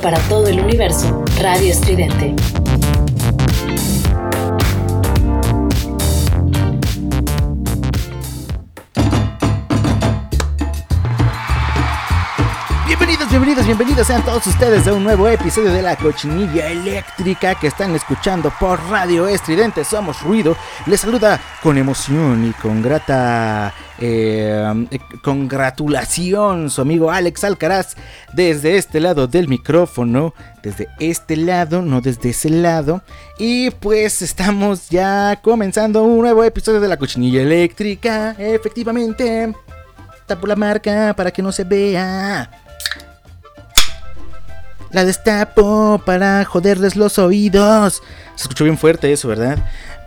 Para todo el universo. Radio Estridente. bienvenidos, bienvenidos sean todos ustedes a un nuevo episodio de la cochinilla eléctrica que están escuchando por Radio Estridente. Somos Ruido. Les saluda con emoción y con grata eh, congratulación su amigo Alex Alcaraz desde este lado del micrófono. Desde este lado, no desde ese lado. Y pues estamos ya comenzando un nuevo episodio de la cochinilla eléctrica. Efectivamente. Tapo la marca para que no se vea. La destapo para joderles los oídos. Se escuchó bien fuerte eso, ¿verdad?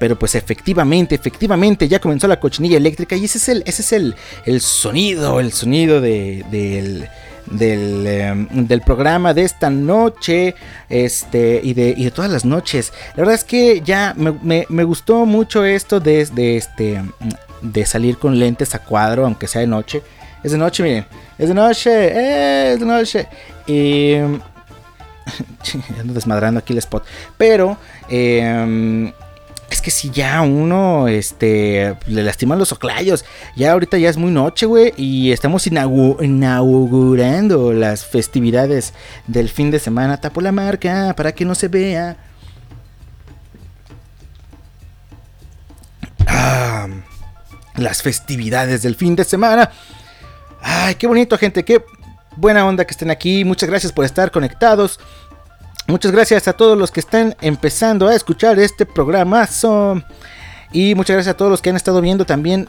Pero pues efectivamente, efectivamente ya comenzó la cochinilla eléctrica y ese es el, ese es el, el sonido, el sonido de, del, del, em, del, programa de esta noche este, y, de, y de todas las noches. La verdad es que ya me, me, gustó mucho esto de, de, este, de salir con lentes a cuadro, aunque sea de noche. Es de noche, miren. Es de noche. Eh, es de noche. Y ando desmadrando aquí el spot. Pero em, es que si ya uno este, le lastiman los oclayos. Ya ahorita ya es muy noche, güey. Y estamos inaugurando las festividades del fin de semana. Tapo la marca para que no se vea. Ah, las festividades del fin de semana. Ay, qué bonito, gente. Qué buena onda que estén aquí. Muchas gracias por estar conectados. Muchas gracias a todos los que están empezando a escuchar este programa. Y muchas gracias a todos los que han estado viendo también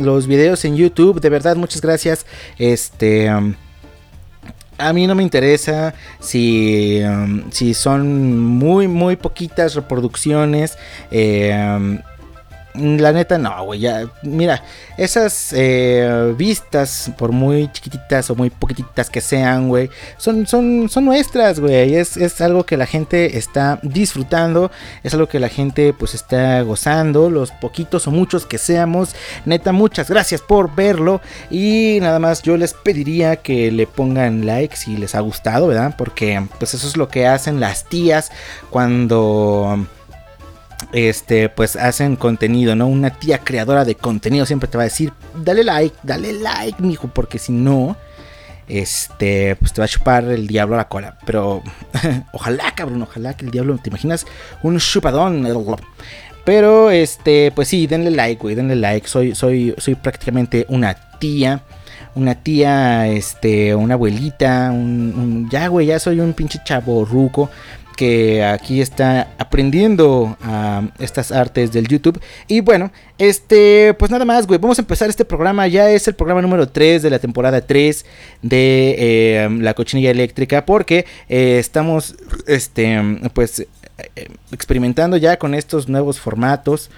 los videos en YouTube. De verdad, muchas gracias. Este. a mí no me interesa si, si son muy, muy poquitas reproducciones. Eh, la neta, no, güey. Mira, esas eh, vistas, por muy chiquititas o muy poquititas que sean, güey, son, son, son nuestras, güey. Es, es algo que la gente está disfrutando. Es algo que la gente, pues, está gozando. Los poquitos o muchos que seamos. Neta, muchas gracias por verlo. Y nada más, yo les pediría que le pongan like si les ha gustado, ¿verdad? Porque, pues, eso es lo que hacen las tías cuando este, pues hacen contenido, ¿no? Una tía creadora de contenido siempre te va a decir, dale like, dale like, mijo, porque si no, este, pues te va a chupar el diablo a la cola. Pero ojalá, cabrón, ojalá que el diablo, ¿te imaginas? Un chupadón. Pero, este, pues sí, denle like, güey, denle like. Soy, soy, soy prácticamente una tía. Una tía, este, una abuelita, un, ya, güey, ya soy un pinche chavo ruco que aquí está aprendiendo a estas artes del YouTube. Y bueno, este, pues nada más, güey, vamos a empezar este programa. Ya es el programa número 3 de la temporada 3 de eh, La Cochinilla Eléctrica, porque eh, estamos, este, pues, eh, experimentando ya con estos nuevos formatos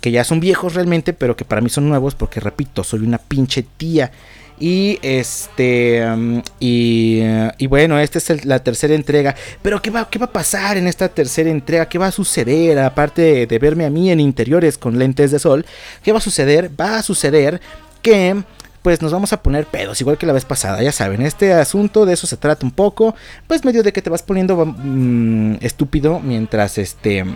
que ya son viejos realmente, pero que para mí son nuevos porque, repito, soy una pinche tía. Y este. Um, y, bueno, esta es la tercera entrega. Pero ¿qué va, ¿qué va a pasar en esta tercera entrega? ¿Qué va a suceder? Aparte de, verme a mí en interiores con lentes de sol. ¿Qué va a suceder? Va a suceder que pues nos vamos a poner pedos, igual que la vez pasada, ya saben, este asunto de eso se trata un poco, pues medio de que te vas poniendo mm, estúpido mientras este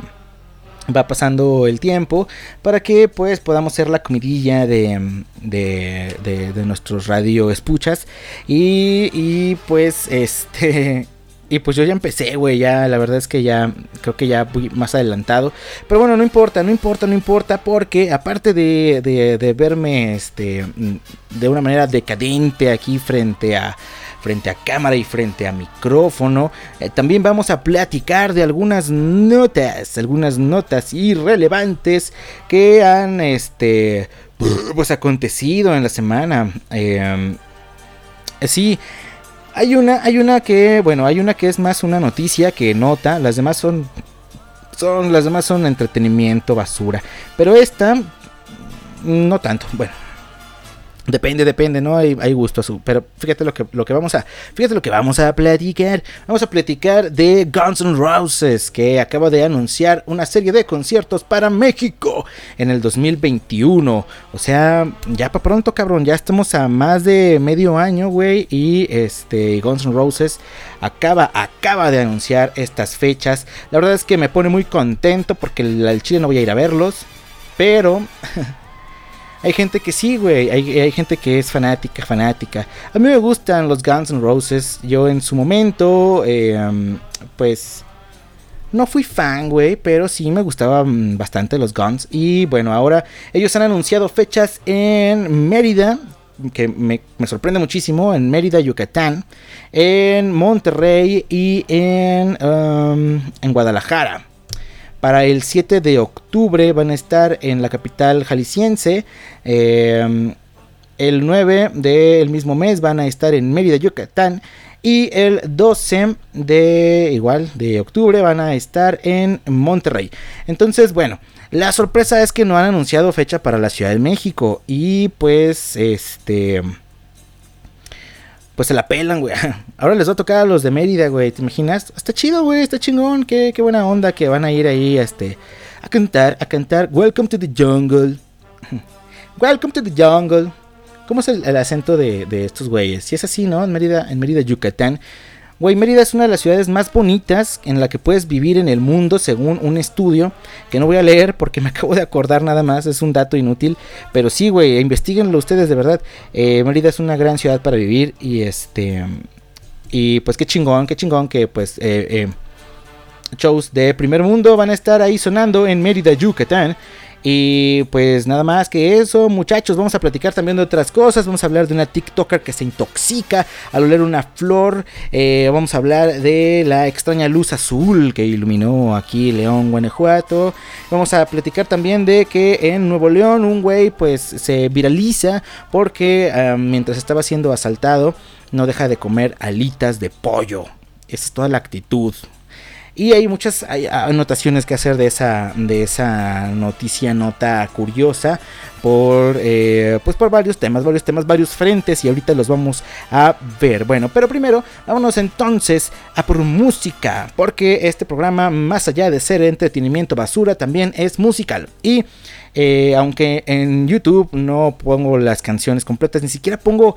va pasando el tiempo para que pues podamos ser la comidilla de, de, de, nuestros radio escuchas y, y pues este y pues yo ya empecé, güey, ya la verdad es que ya creo que ya voy más adelantado. Pero bueno, no importa, no importa, no importa, porque aparte de, de, de verme este, de una manera decadente aquí frente a, frente a cámara y frente a micrófono. Eh, también vamos a platicar de algunas notas, algunas notas irrelevantes que han este pues acontecido en la semana. Em, Sí, hay una, hay una que, bueno, hay una que es más una noticia que nota. Las demás son, son, las demás son entretenimiento, basura. Pero esta, no tanto. Bueno, Depende, depende, ¿no? Hay, gusto su. Pero fíjate lo que, lo que vamos a. Fíjate lo que vamos a platicar. Vamos a platicar de Guns N' Roses, que acaba de anunciar una serie de conciertos para México en el 2021. O sea, ya para pronto, cabrón. Ya estamos a más de medio año, güey. Y este Guns N' Roses acaba, acaba de anunciar estas fechas. La verdad es que me pone muy contento porque el chile no voy a ir a verlos. Pero. Hay gente que sí, güey. Hay, gente que es fanática, fanática. A mí me gustan los Guns N' Roses. Yo en su momento, em, pues... No fui fan, güey, pero sí me gustaban bastante los Guns. Y bueno, ahora ellos han anunciado fechas en Mérida, que me, sorprende muchísimo, en Mérida, Yucatán, en Monterrey y en, em, en Guadalajara. Para el 7 de octubre van a estar en la capital jalisciense. Em, el 9 del mismo mes van a estar en Mérida, Yucatán. Y el 12 de igual de octubre van a estar en Monterrey. Entonces, bueno, la sorpresa es que no han anunciado fecha para la Ciudad de México. Y pues, este pues se la pelan, güey. Ahora les va a tocar a los de Mérida, güey. ¿Te imaginas? Está chido, güey. Está chingón. Qué, qué buena onda que van a ir ahí este, a cantar, a cantar. Welcome to the jungle. Welcome to the jungle. ¿Cómo es el, acento de, de, estos güeyes? Si es así, ¿no? En Mérida, en Mérida, Yucatán. Güey, Mérida es una de las ciudades más bonitas en la que puedes vivir en el mundo, según un estudio que no voy a leer porque me acabo de acordar nada más, es un dato inútil. Pero sí, güey, investiguenlo ustedes de verdad. Eh, Mérida es una gran ciudad para vivir y este. Y pues qué chingón, qué chingón que pues. Eh, eh, shows de primer mundo van a estar ahí sonando en Mérida, Yucatán. Y pues nada más que eso, muchachos, vamos a platicar también de otras cosas. Vamos a hablar de una TikToker que se intoxica al oler una flor. Eh, vamos a hablar de la extraña luz azul que iluminó aquí León, Guanajuato. Vamos a platicar también de que en Nuevo León un güey pues se viraliza porque mientras estaba siendo asaltado no deja de comer alitas de pollo. Esa es toda la actitud. Y hay muchas anotaciones que hacer de esa, de esa noticia, nota curiosa, por, eh, pues por varios temas, varios temas, varios frentes y ahorita los vamos a ver. Bueno, pero primero vámonos entonces a por música, porque este programa, más allá de ser entretenimiento basura, también es musical. Y eh, aunque en YouTube no pongo las canciones completas, ni siquiera pongo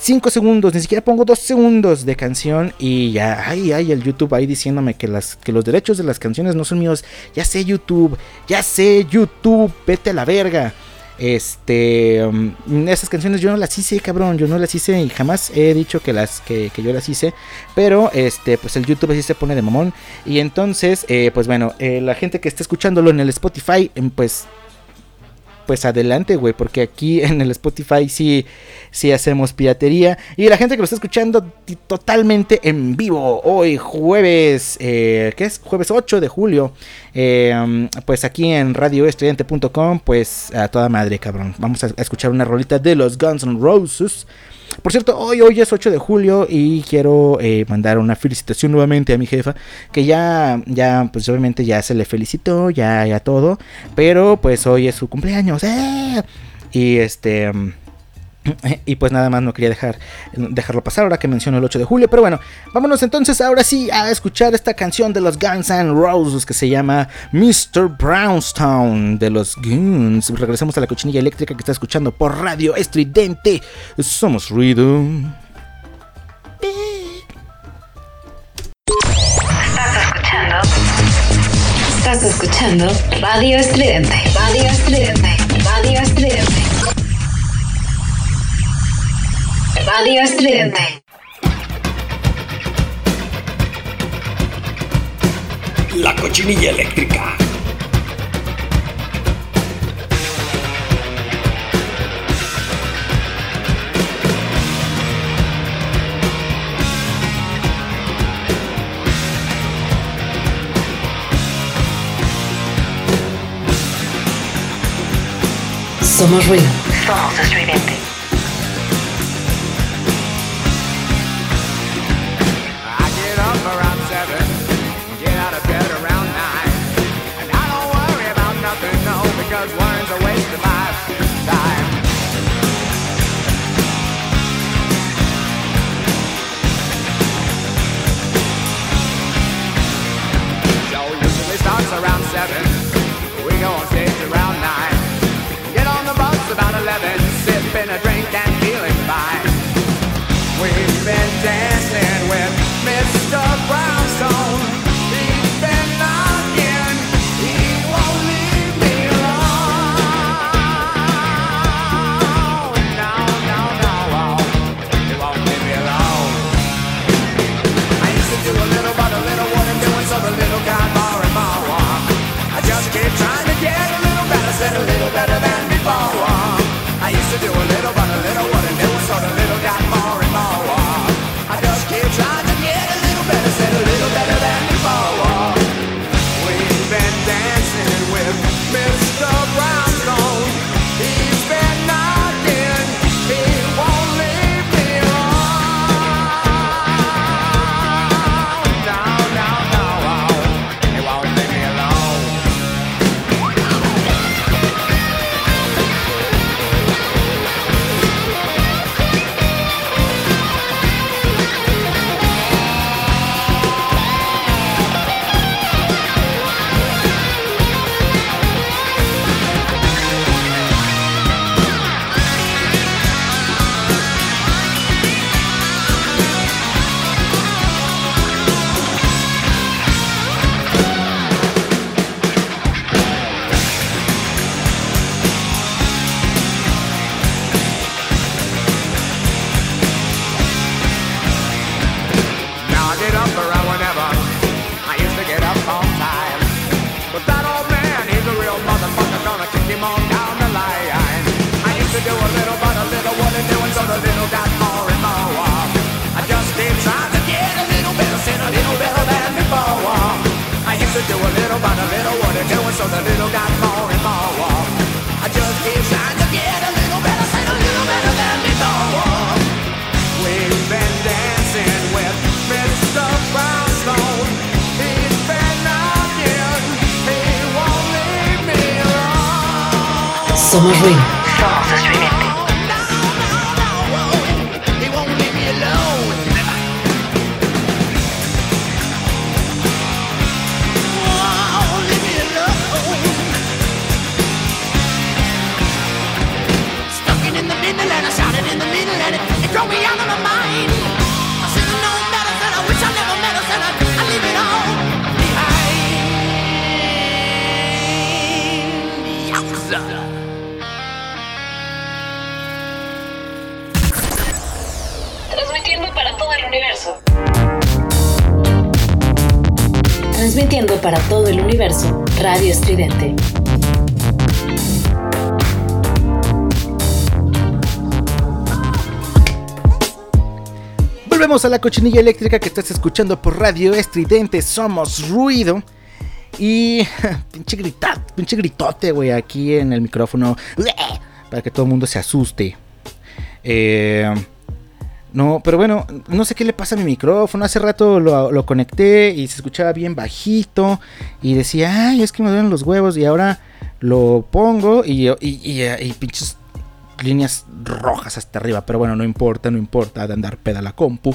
5 segundos, ni siquiera pongo 2 segundos de canción y ya, ay, ay, el YouTube ahí diciéndome que, las, que los derechos de las canciones no son míos. Ya sé YouTube, ya sé YouTube, vete a la verga. Este, um, esas canciones yo no las hice, cabrón, yo no las hice y jamás he dicho que las que, yo las hice, pero este, pues el YouTube así se pone de mamón y entonces, eh, pues bueno, eh, la gente que está escuchándolo en el Spotify, em, pues pues adelante, güey, porque aquí en el Spotify sí, sí hacemos piratería. Y la gente que lo está escuchando totalmente en vivo, hoy jueves, eh, ¿qué es? Jueves 8 de julio, eh, pues aquí en radioestudiante.com, pues a toda madre, cabrón. Vamos a escuchar una rolita de los Guns N' Roses. Por cierto, hoy, hoy es 8 de julio y quiero eh, mandar una felicitación nuevamente a mi jefa, que ya, ya, pues obviamente ya se le felicitó, ya, ya todo, pero pues hoy es su cumpleaños. ¡eh! Y este... Y pues nada más no quería dejar, dejarlo pasar ahora que menciono el 8 de julio. Pero bueno, vámonos entonces ahora sí a escuchar esta canción de los Guns N' Roses que se llama Mr. Brownstone de los Guns. Regresemos a la cochinilla eléctrica que está escuchando por radio estridente. Somos ruido. Estás escuchando. Estás escuchando Radio Estridente. Radio Estridente. Radio Estridente. Radio Estridente. La cochinilla eléctrica. Somos ruido. Somos estridente. been a a la cochinilla eléctrica que estás escuchando por radio estridente. Somos ruido. Y pinche gritat, pinche gritote, güey, aquí en el micrófono. Para que todo el mundo se asuste. Eh, no, pero bueno, no sé qué le pasa a mi micrófono. Hace rato lo, conecté y se escuchaba bien bajito. Y decía, ay, es que me duelen los huevos. Y ahora lo pongo y, y, y, pinches líneas rojas hasta arriba. Pero bueno, no importa, no importa de andar peda la compu.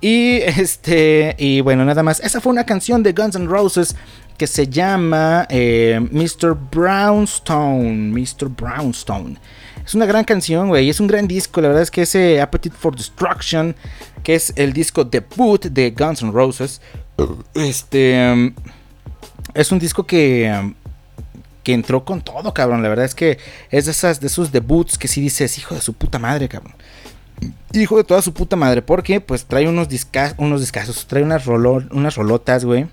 Y este, y bueno, nada más. Esa fue una canción de Guns N' Roses que se llama eh, Mr. Brownstone. Mr. Brownstone. Es una gran canción, güey. Es un gran disco. La verdad es que ese Appetite for Destruction, que es el disco debut de Guns N' Roses, este es un disco que que entró con todo, cabrón. La verdad es que es de esas de esos debuts que sí dices, hijo de su puta madre, cabrón hijo de toda su puta madre. Porque pues trae unos, discas, unos discasos, trae unas, unas rolotas, güey.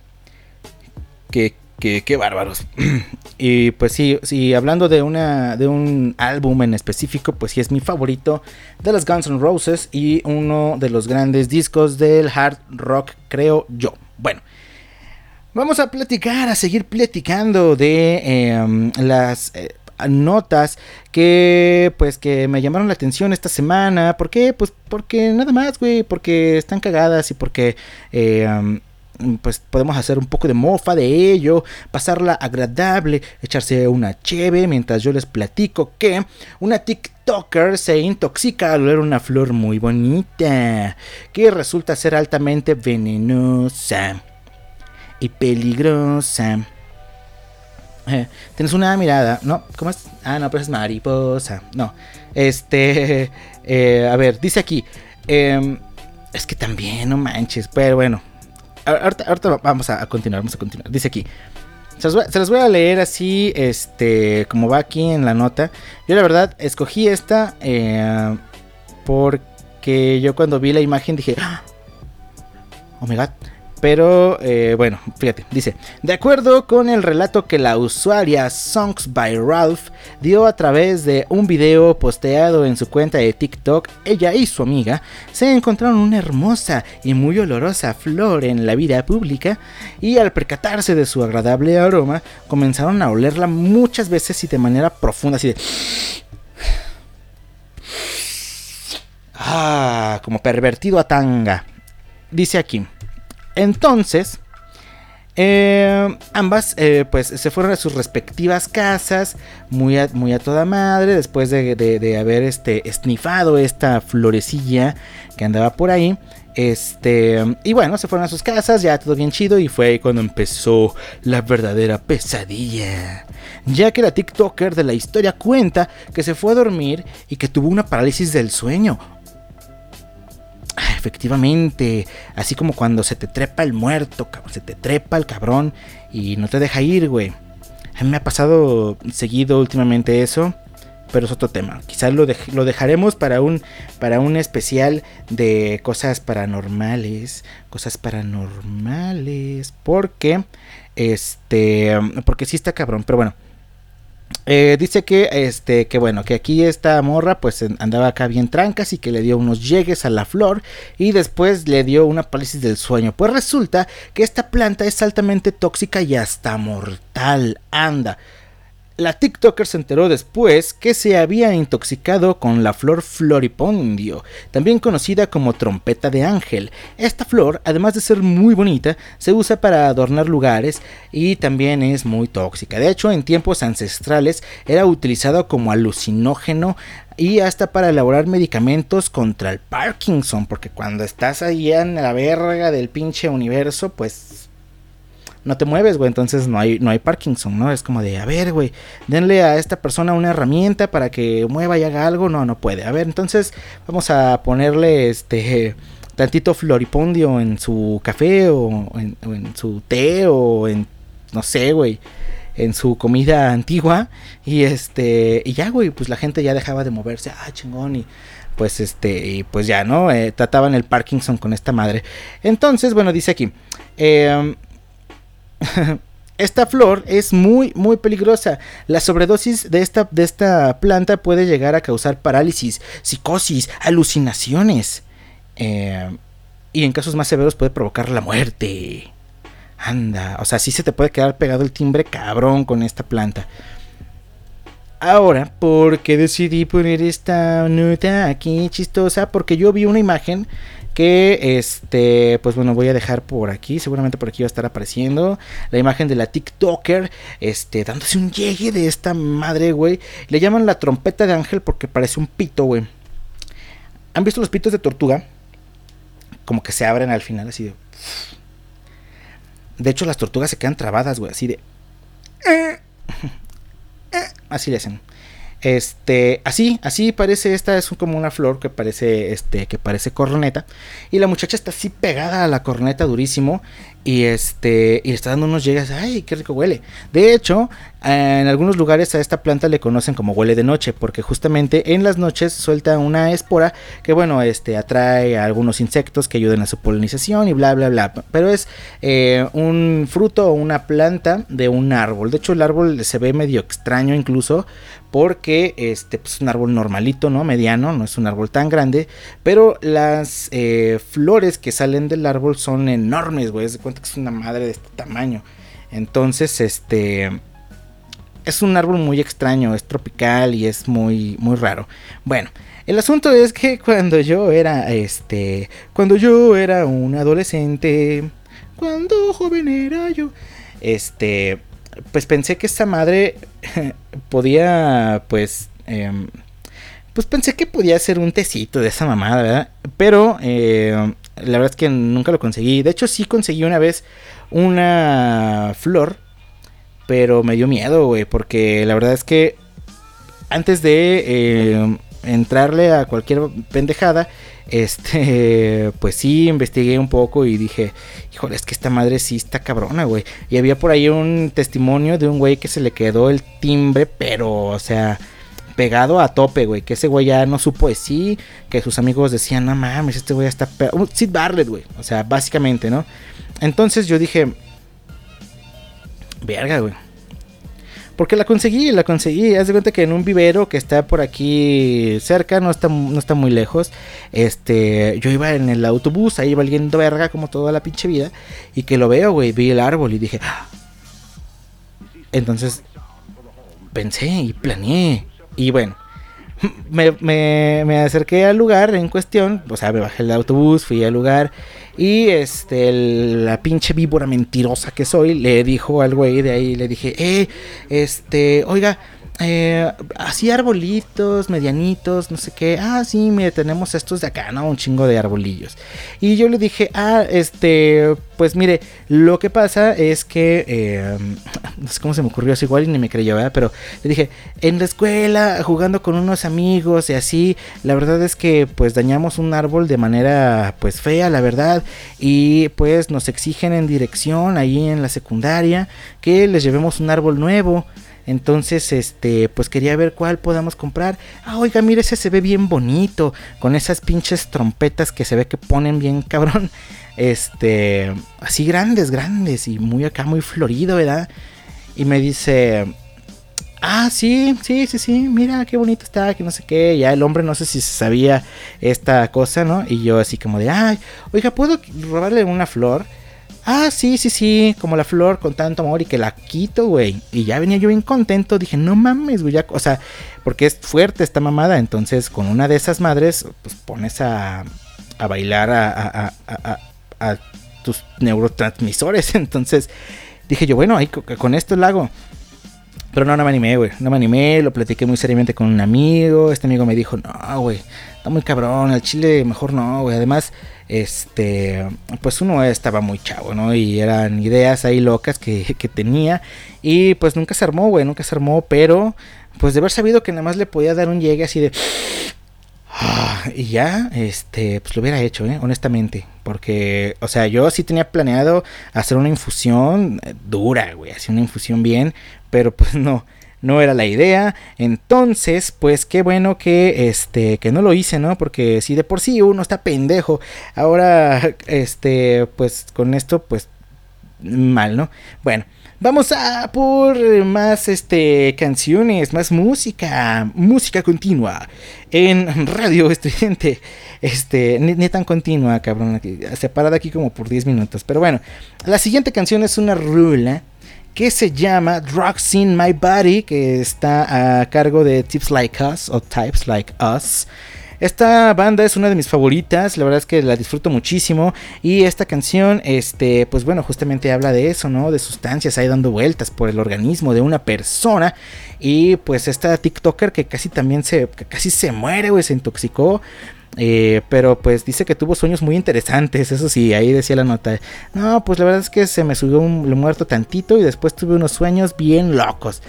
Que, que, bárbaros. y pues sí, sí, hablando de, una, de un álbum en específico, pues sí es mi favorito de las Guns N' Roses y uno de los grandes discos del hard rock, creo yo. Bueno. Vamos a platicar, a seguir platicando de em, las eh, notas que pues que me llamaron la atención esta semana. ¿Por qué? Pues porque nada más, güey, porque están cagadas y porque eh, pues podemos hacer un poco de mofa de ello, pasarla agradable, echarse una cheve mientras yo les platico que una TikToker se intoxica al ver una flor muy bonita que resulta ser altamente venenosa y peligrosa. Eh, tienes una mirada, ¿no? ¿Cómo es? Ah, no, pero es mariposa. No. Este. Eh, a ver, dice aquí. Em, es que también, no manches. Pero bueno. Ahorita, vamos a, continuar, vamos a continuar. Dice aquí. Se los, voy, a leer así, este, como va aquí en la nota. Yo la verdad escogí esta eh, porque yo cuando vi la imagen dije, ¡Ah! oh my god, pero eh, bueno, fíjate, dice, de acuerdo con el relato que la usuaria Songs by Ralph dio a través de un video posteado en su cuenta de TikTok, ella y su amiga se encontraron una hermosa y muy olorosa flor en la vida pública y al percatarse de su agradable aroma comenzaron a olerla muchas veces y de manera profunda, así de... Ah, como pervertido a tanga. Dice aquí. Entonces, eh, ambas eh, pues se fueron a sus respectivas casas muy a, muy a toda madre después de, haber este, esnifado esta florecilla que andaba por ahí. Este, y bueno, se fueron a sus casas, ya todo bien chido y fue cuando empezó la verdadera pesadilla. Ya que la TikToker de la historia cuenta que se fue a dormir y que tuvo una parálisis del sueño, efectivamente, así como cuando se te trepa el muerto, se te trepa el cabrón y no te deja ir, güey. A mí me ha pasado seguido últimamente eso, pero es otro tema. Quizás lo, lo dejaremos para un, para un especial de cosas paranormales, cosas paranormales, porque, este, porque sí está cabrón, pero bueno. Eh, dice que, este, que bueno, que aquí esta morra pues andaba acá bien trancas y que le dio unos llegues a la flor y después le dio una parálisis del sueño. Pues resulta que esta planta es altamente tóxica y hasta mortal. Anda. La TikToker se enteró después que se había intoxicado con la flor floripondio, también conocida como trompeta de ángel. Esta flor, además de ser muy bonita, se usa para adornar lugares y también es muy tóxica. De hecho, en tiempos ancestrales era utilizado como alucinógeno y hasta para elaborar medicamentos contra el Parkinson, porque cuando estás ahí en la verga del pinche universo, pues no te mueves, güey, entonces no hay, no hay Parkinson, ¿no? Es como de, a ver, güey, denle a esta persona una herramienta para que mueva y haga algo, no, no puede. A ver, entonces vamos a ponerle este tantito floripondio en su café o en, su té o en, no sé, güey, en su comida antigua y este, y ya, güey, pues la gente ya dejaba de moverse, ah, chingón, y pues este, y pues ya, ¿no? Eh, trataban el Parkinson con esta madre. Entonces, bueno, dice aquí, eh, esta flor es muy, muy peligrosa. La sobredosis de esta, de esta planta puede llegar a causar parálisis, psicosis, alucinaciones. Eh, y en casos más severos puede provocar la muerte. Anda, o sea, sí se te puede quedar pegado el timbre cabrón con esta planta. Ahora, ¿por qué decidí poner esta nota aquí chistosa? Porque yo vi una imagen que este pues bueno voy a dejar por aquí. Seguramente por aquí va a estar apareciendo la imagen de la TikToker este dándose un llegue de esta madre güey. Le llaman la trompeta de ángel porque parece un pito güey. Han visto los pitos de tortuga como que se abren al final así de de hecho las tortugas se quedan trabadas güey así de así le hacen este, así, así parece, esta es como una flor que parece, este, que parece corneta. Y la muchacha está así pegada a la corneta durísimo. Y este, y está dando unos llegas, ay, qué rico huele. De hecho, en algunos lugares a esta planta le conocen como huele de noche, porque justamente en las noches suelta una espora que, bueno, este, atrae a algunos insectos que ayudan a su polinización y bla, bla, bla. Pero es eh, un fruto o una planta de un árbol. De hecho, el árbol se ve medio extraño incluso, porque este pues, es un árbol normalito, ¿no? Mediano, no es un árbol tan grande, pero las eh, flores que salen del árbol son enormes, güey, se cuenta que es una madre de este tamaño. Entonces, este es un árbol muy extraño, es tropical y es muy muy raro. Bueno, el asunto es que cuando yo era este, cuando yo era un adolescente, cuando joven era yo, este pues pensé que esta madre podía, pues, em, pues pensé que podía ser un tecito de esa mamada, ¿verdad? Pero eh, la verdad es que nunca lo conseguí. De hecho, sí conseguí una vez una flor, pero me dio miedo, güey, porque la verdad es que antes de eh, entrarle a cualquier pendejada, este, pues sí, investigué un poco y dije, híjole, es que esta madre sí está cabrona, güey. Y había por ahí un testimonio de un güey que se le quedó el timbre, pero, o sea, pegado a tope, güey. Que ese güey ya no supo de sí, que sus amigos decían, no mames, este güey está... Sid Barrett, güey. O sea, básicamente, ¿no? Entonces yo dije, verga, güey porque la conseguí, la conseguí. Haz de cuenta que en un vivero que está por aquí cerca, no está, no está muy lejos. Este, yo iba en el autobús, ahí valiendo verga como toda la pinche vida. Y que lo veo, güey, vi el árbol y dije. Ah". Entonces pensé y planeé. Y bueno, me, me, me, acerqué al lugar en cuestión, o sea, me bajé del autobús, fui al lugar y este, la pinche víbora mentirosa que soy le dijo al güey de ahí, le dije, eh, este, oiga, eh, así arbolitos, medianitos, no sé qué. Ah, sí, mire, tenemos estos de acá, ¿no? Un chingo de arbolillos. Y yo le dije, ah, este, pues mire, lo que pasa es que, eh, no sé cómo se me ocurrió, es igual y ni me creyó, ¿verdad? Pero le dije, en la escuela, jugando con unos amigos y así, la verdad es que pues dañamos un árbol de manera pues fea, la verdad. Y pues nos exigen en dirección ahí en la secundaria que les llevemos un árbol nuevo. Entonces, este, pues quería ver cuál podamos comprar. Ah, oiga, mire, ese se ve bien bonito. Con esas pinches trompetas que se ve que ponen bien cabrón. Este, así grandes, grandes. Y muy acá, muy florido, ¿verdad? Y me dice, ah, sí, sí, sí, sí, mira qué bonito está, que no sé qué. Ya el hombre no sé si sabía esta cosa, ¿no? Y yo así como de, ay, oiga, ¿puedo robarle una flor? Ah, sí, sí, sí, como la flor con tanto amor y que la quito, güey. Y ya venía yo bien contento, dije, no mames, güey, ya, o sea, porque es fuerte esta mamada, entonces con una de esas madres, pues pones a, a bailar a, a, a, a, tus neurotransmisores. Entonces dije yo, bueno, ahí con esto lo hago. Pero no, no me animé, güey. No me animé, lo platiqué muy seriamente con un amigo. Este amigo me dijo, no, güey, está muy cabrón, el chile mejor no, güey. Además, este, pues uno estaba muy chavo, ¿no? Y eran ideas ahí locas que, que tenía. Y pues nunca se armó, güey, nunca se armó. Pero, pues de haber sabido que nada más le podía dar un llegue así de... Y ya, este, pues lo hubiera hecho, ¿eh? honestamente. Porque, o sea, yo sí tenía planeado hacer una infusión eh, dura, güey, hacer una infusión bien pero pues no, no era la idea. Entonces, pues qué bueno que este que no lo hice, ¿no? Porque si de por sí uno está pendejo, ahora este pues con esto pues mal, ¿no? Bueno, vamos a por más este canciones, más música, música continua en Radio Estudiante. Este, ni, tan continua, cabrón, separada aquí como por 10 minutos, pero bueno, la siguiente canción es una rula que se llama Drugs in My Body, que está a cargo de Tips Like Us o Types Like Us. Esta banda es una de mis favoritas, la verdad es que la disfruto muchísimo y esta canción, este, pues bueno, justamente habla de eso, ¿no? De sustancias ahí dando vueltas por el organismo de una persona y pues esta TikToker que casi también se, casi se muere, güey, se intoxicó eh, pero pues dice que tuvo sueños muy interesantes, eso sí, ahí decía la nota. No, pues la verdad es que se me subió un, muerto tantito y después tuve unos sueños bien locos.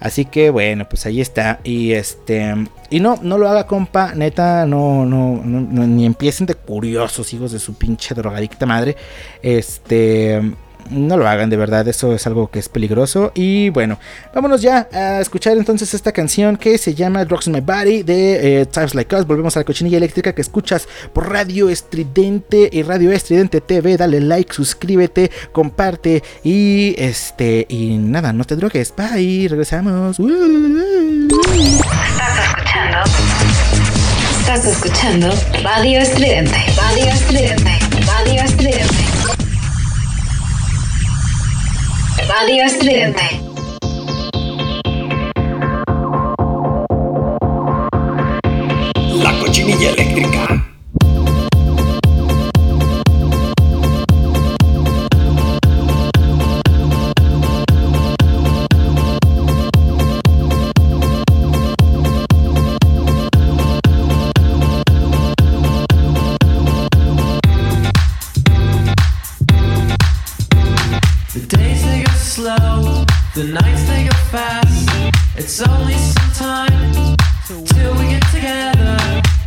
Así que bueno, pues ahí está. Y este. Y no, no lo haga, compa. Neta, no, no, no, ni empiecen de curiosos, hijos de su pinche drogadicta madre. Este no lo hagan de verdad, eso es algo que es peligroso. Y bueno, vámonos ya a escuchar entonces esta canción que se llama Drugs in My Body de eh, Times Like Us. Volvemos a la cochinilla eléctrica que escuchas por Radio Estridente y Radio Estridente TV. Dale like, suscríbete, comparte y este, y nada, no te drogues. Bye, regresamos. Estás escuchando. Estás escuchando Radio Estridente. Radio Estridente. Radio Estridente. Radio Estridente. La cochinilla eléctrica.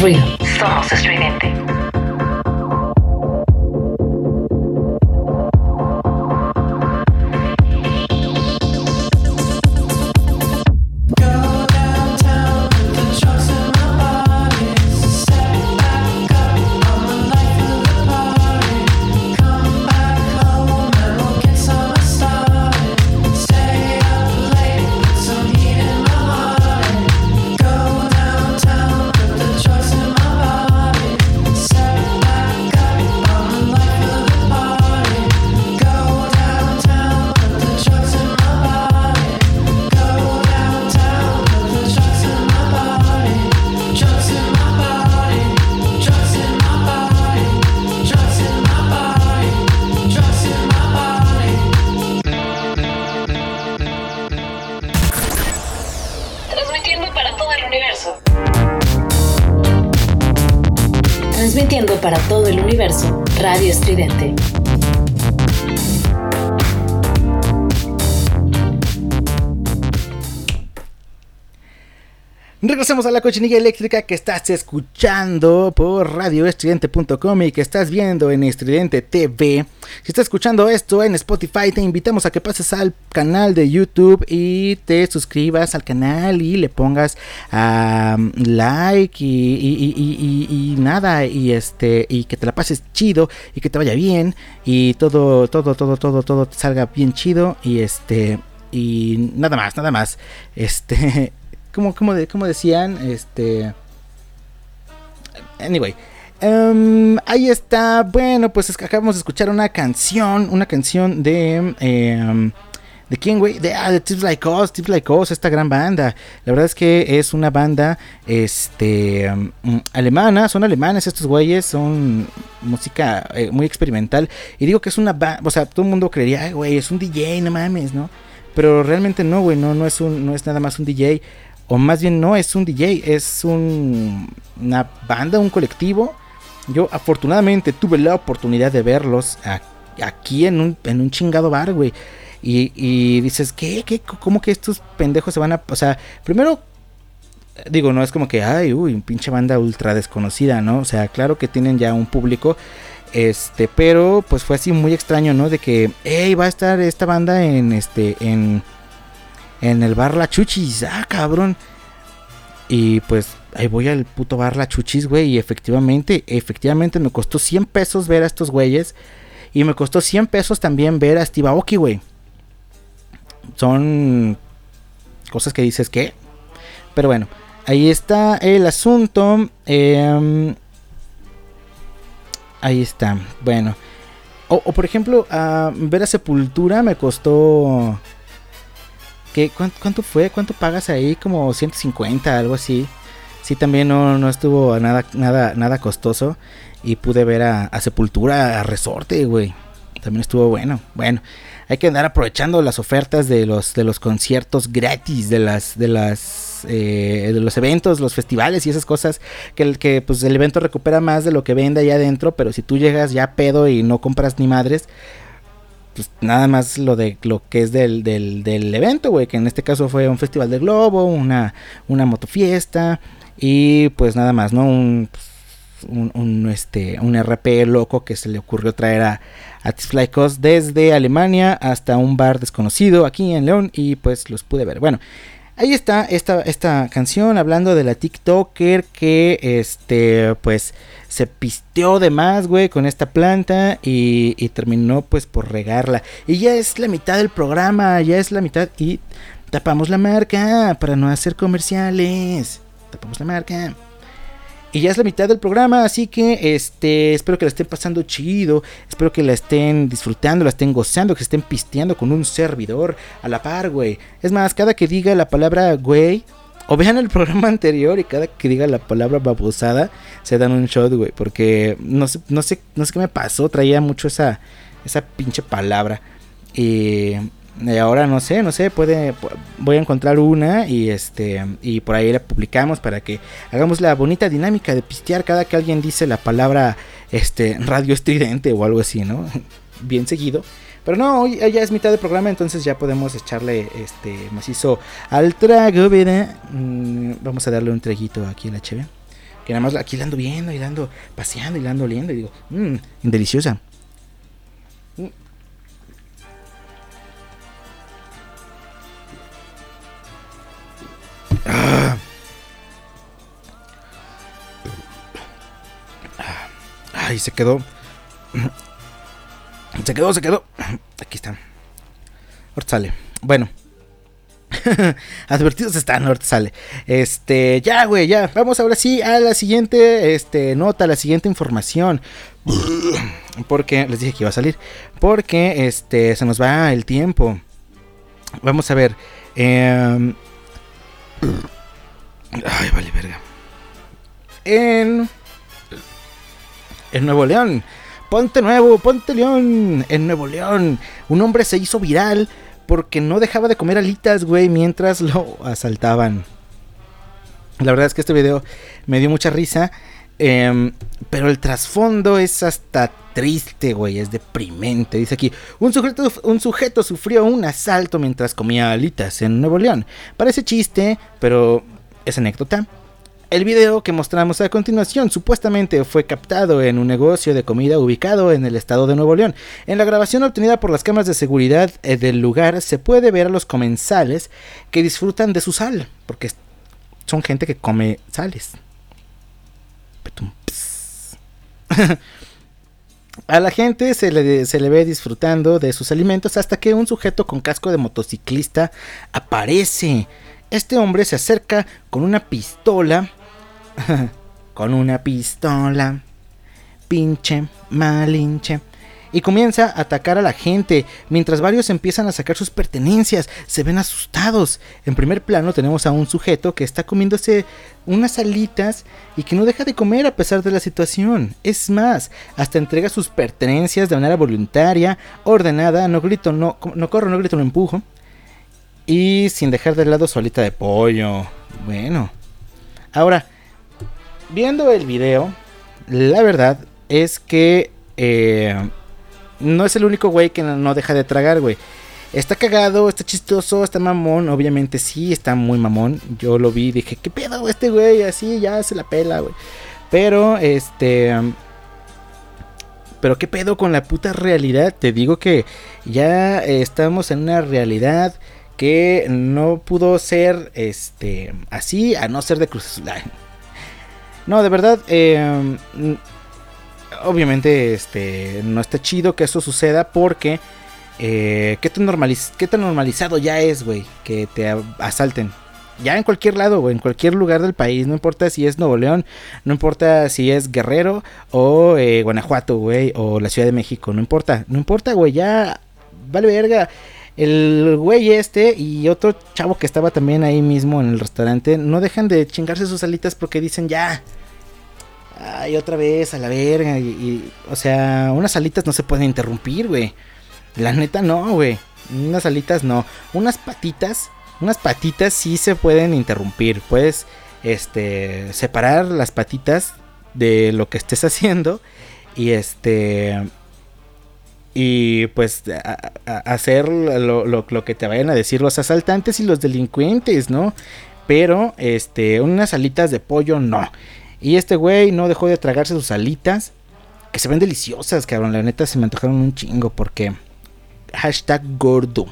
ruido. Radio Estridente. Regresamos a la cochinilla eléctrica que estás escuchando por radioestridente.com y que estás viendo en Estridente TV. Si estás escuchando esto en Spotify, te invitamos a que pases al canal de YouTube y te suscribas al canal y le pongas like y, nada y este y que te la pases chido y que te vaya bien y todo todo todo todo todo salga bien chido y este y nada más, nada más. Este como, como, de, como decían, este... Anyway. Um, ahí está. Bueno, pues acabamos de escuchar una canción. Una canción de. Um, ¿De quién, güey? De, ah, de Tips Like Us, Tips Like Us, esta gran banda. La verdad es que es una banda este, um, alemana, son alemanes estos güeyes, son música eh, muy experimental. Y digo que es una banda, o sea, todo el mundo creería, güey, es un DJ, no mames, ¿no? Pero realmente no, güey, no, no, es un, no es nada más un DJ o más bien no es un DJ, es una banda, un colectivo. Yo afortunadamente tuve la oportunidad de verlos aquí en un, en un chingado bar, güey. Y, dices, ¿qué, ¿qué? ¿Cómo que estos pendejos se van a... O sea, primero, digo, no es como que, ay, uy, un pinche banda ultra desconocida, ¿no? O sea, claro que tienen ya un público. Este, pero pues fue así muy extraño, ¿no? De que, hey, va a estar esta banda en este, en en el bar La Chuchis. Ah, cabrón. Y pues ahí voy al puto bar La Chuchis, güey. Y efectivamente, efectivamente me costó 100 pesos ver a estos güeyes. Y me costó 100 pesos también ver a Steve Aoki, güey. Son cosas que dices que. Pero bueno, ahí está el asunto. Em, ahí está. Bueno. O, por ejemplo, ver a Sepultura me costó... ¿Qué, cuánto, fue? ¿Cuánto pagas ahí? Como 150, algo así. Sí, también no, no estuvo nada, nada, nada costoso. Y pude ver a, a Sepultura, a Resorte, güey. También estuvo bueno. Bueno, hay que andar aprovechando las ofertas de los, de los conciertos gratis, de las, de las, eh, de los eventos, los festivales y esas cosas que el que pues el evento recupera más de lo que vende allá adentro, pero si tú llegas ya pedo y no compras ni madres, pues nada más lo de lo que es del, del, del evento, güey, que en este caso fue un festival de globo, una, una motofiesta y pues nada más, ¿no? Un, un, este, un RP loco que se le ocurrió traer a, a desde Alemania hasta un bar desconocido aquí en León y pues los pude ver. Bueno, ahí está esta, esta canción hablando de la TikToker que este pues se pisteó de más, güey, con esta planta y, y terminó pues por regarla. Y ya es la mitad del programa, ya es la mitad y tapamos la marca para no hacer comerciales. Tapamos la marca. Y ya es la mitad del programa, así que este, espero que la estén pasando chido, espero que la estén disfrutando, la estén gozando, que se estén pisteando con un servidor a la par, güey. Es más, cada que diga la palabra güey, o vean el programa anterior y cada que diga la palabra babosada, se dan un shot, güey, porque no sé, no sé, no sé qué me pasó, traía mucho esa, esa pinche palabra. Y y ahora no sé, no sé, puede voy a encontrar una y este y por ahí la publicamos para que hagamos la bonita dinámica de pistear cada que alguien dice la palabra este radio estridente o algo así, ¿no? Bien seguido. Pero no, hoy ya es mitad del programa, entonces ya podemos echarle este macizo al trago, ¿verdad? Mm, vamos a darle un traguito aquí a la. Que nada más aquí la ando viendo y la ando paseando y la ando oliendo y digo, mmm, deliciosa. Ah. Ay, se quedó. Se quedó, se quedó. Aquí está. Ahorita sale. Bueno. Advertidos están, ahorita sale. Este, ya, güey, ya. Vamos ahora sí a la siguiente este, nota, la siguiente información. Porque les dije que iba a salir. Porque este, se nos va el tiempo. Vamos a ver. Eh, Ay, vale, verga. En. En Nuevo León. Ponte nuevo, ponte León. En Nuevo León. Un hombre se hizo viral porque no dejaba de comer alitas, güey, mientras lo asaltaban. La verdad es que este video me dio mucha risa. Em, pero el trasfondo es hasta triste, güey, es deprimente. Dice aquí, un sujeto, un sujeto sufrió un asalto mientras comía alitas en Nuevo León. Parece chiste, pero es anécdota. El video que mostramos a continuación supuestamente fue captado en un negocio de comida ubicado en el estado de Nuevo León. En la grabación obtenida por las cámaras de seguridad eh, del lugar se puede ver a los comensales que disfrutan de su sal, porque son gente que come sales. A la gente se le, ve disfrutando de sus alimentos hasta que un sujeto con casco de motociclista aparece. Este hombre se acerca con una pistola. con una pistola. Pinche, malinche y comienza a atacar a la gente, mientras varios empiezan a sacar sus pertenencias, se ven asustados. En primer plano tenemos a un sujeto que está comiéndose unas alitas y que no deja de comer a pesar de la situación. Es más, hasta entrega sus pertenencias de manera voluntaria, ordenada, no grito, no, no corro, no grito, no empujo. Y sin dejar de lado su alita de pollo. Bueno. Ahora, viendo el video, la verdad es que eh, no es el único güey que no, deja de tragar, güey. Está cagado, está chistoso, está mamón. Obviamente sí, está muy mamón. Yo lo vi y dije, ¿qué pedo este güey? Así ya se la pela, güey. Pero, este... Pero qué pedo con la puta realidad. Te digo que ya estamos en una realidad que no pudo ser este así a no ser de Cruz No, de verdad, eh, obviamente este, no está chido que eso suceda porque eh, ¿qué, tan normalizado ya es, güey? Que te asalten. Ya en cualquier lado, güey, en cualquier lugar del país, no importa si es Nuevo León, no importa si es Guerrero o eh, Guanajuato, güey, o la Ciudad de México, no importa, no importa, güey, ya vale verga. El güey este y otro chavo que estaba también ahí mismo en el restaurante no dejan de chingarse sus alitas porque dicen ya. Ay, otra vez a la verga. Y, o sea, unas alitas no se pueden interrumpir, güey. La neta no, güey. Unas alitas no. Unas patitas, unas patitas sí se pueden interrumpir. Puedes, este, separar las patitas de lo que estés haciendo. Y este y pues hacer lo, que te vayan a decir los asaltantes y los delincuentes, ¿no? Pero, este, unas alitas de pollo no. Y este güey no dejó de tragarse sus alitas, que se ven deliciosas, cabrón. La neta se me antojaron un chingo porque hashtag gordo.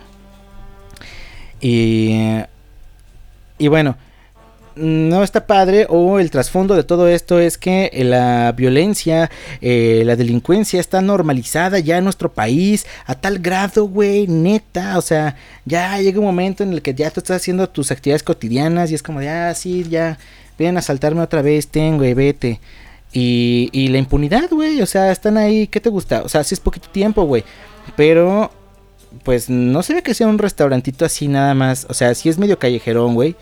Y, y bueno, no está padre o el trasfondo de todo esto es que la violencia, eh, la delincuencia está normalizada ya en nuestro país a tal grado, güey, neta, o sea, ya llega un momento en el que ya tú estás haciendo tus actividades cotidianas y es como de, ah, sí, ya, vienen a saltarme otra vez, tengo, y vete. Y, y la impunidad, güey, o sea, están ahí, ¿qué te gusta? O sea, sí es poquito tiempo, güey, pero pues no se ve que sea un restaurantito así nada más, o sea, sí es medio callejerón, güey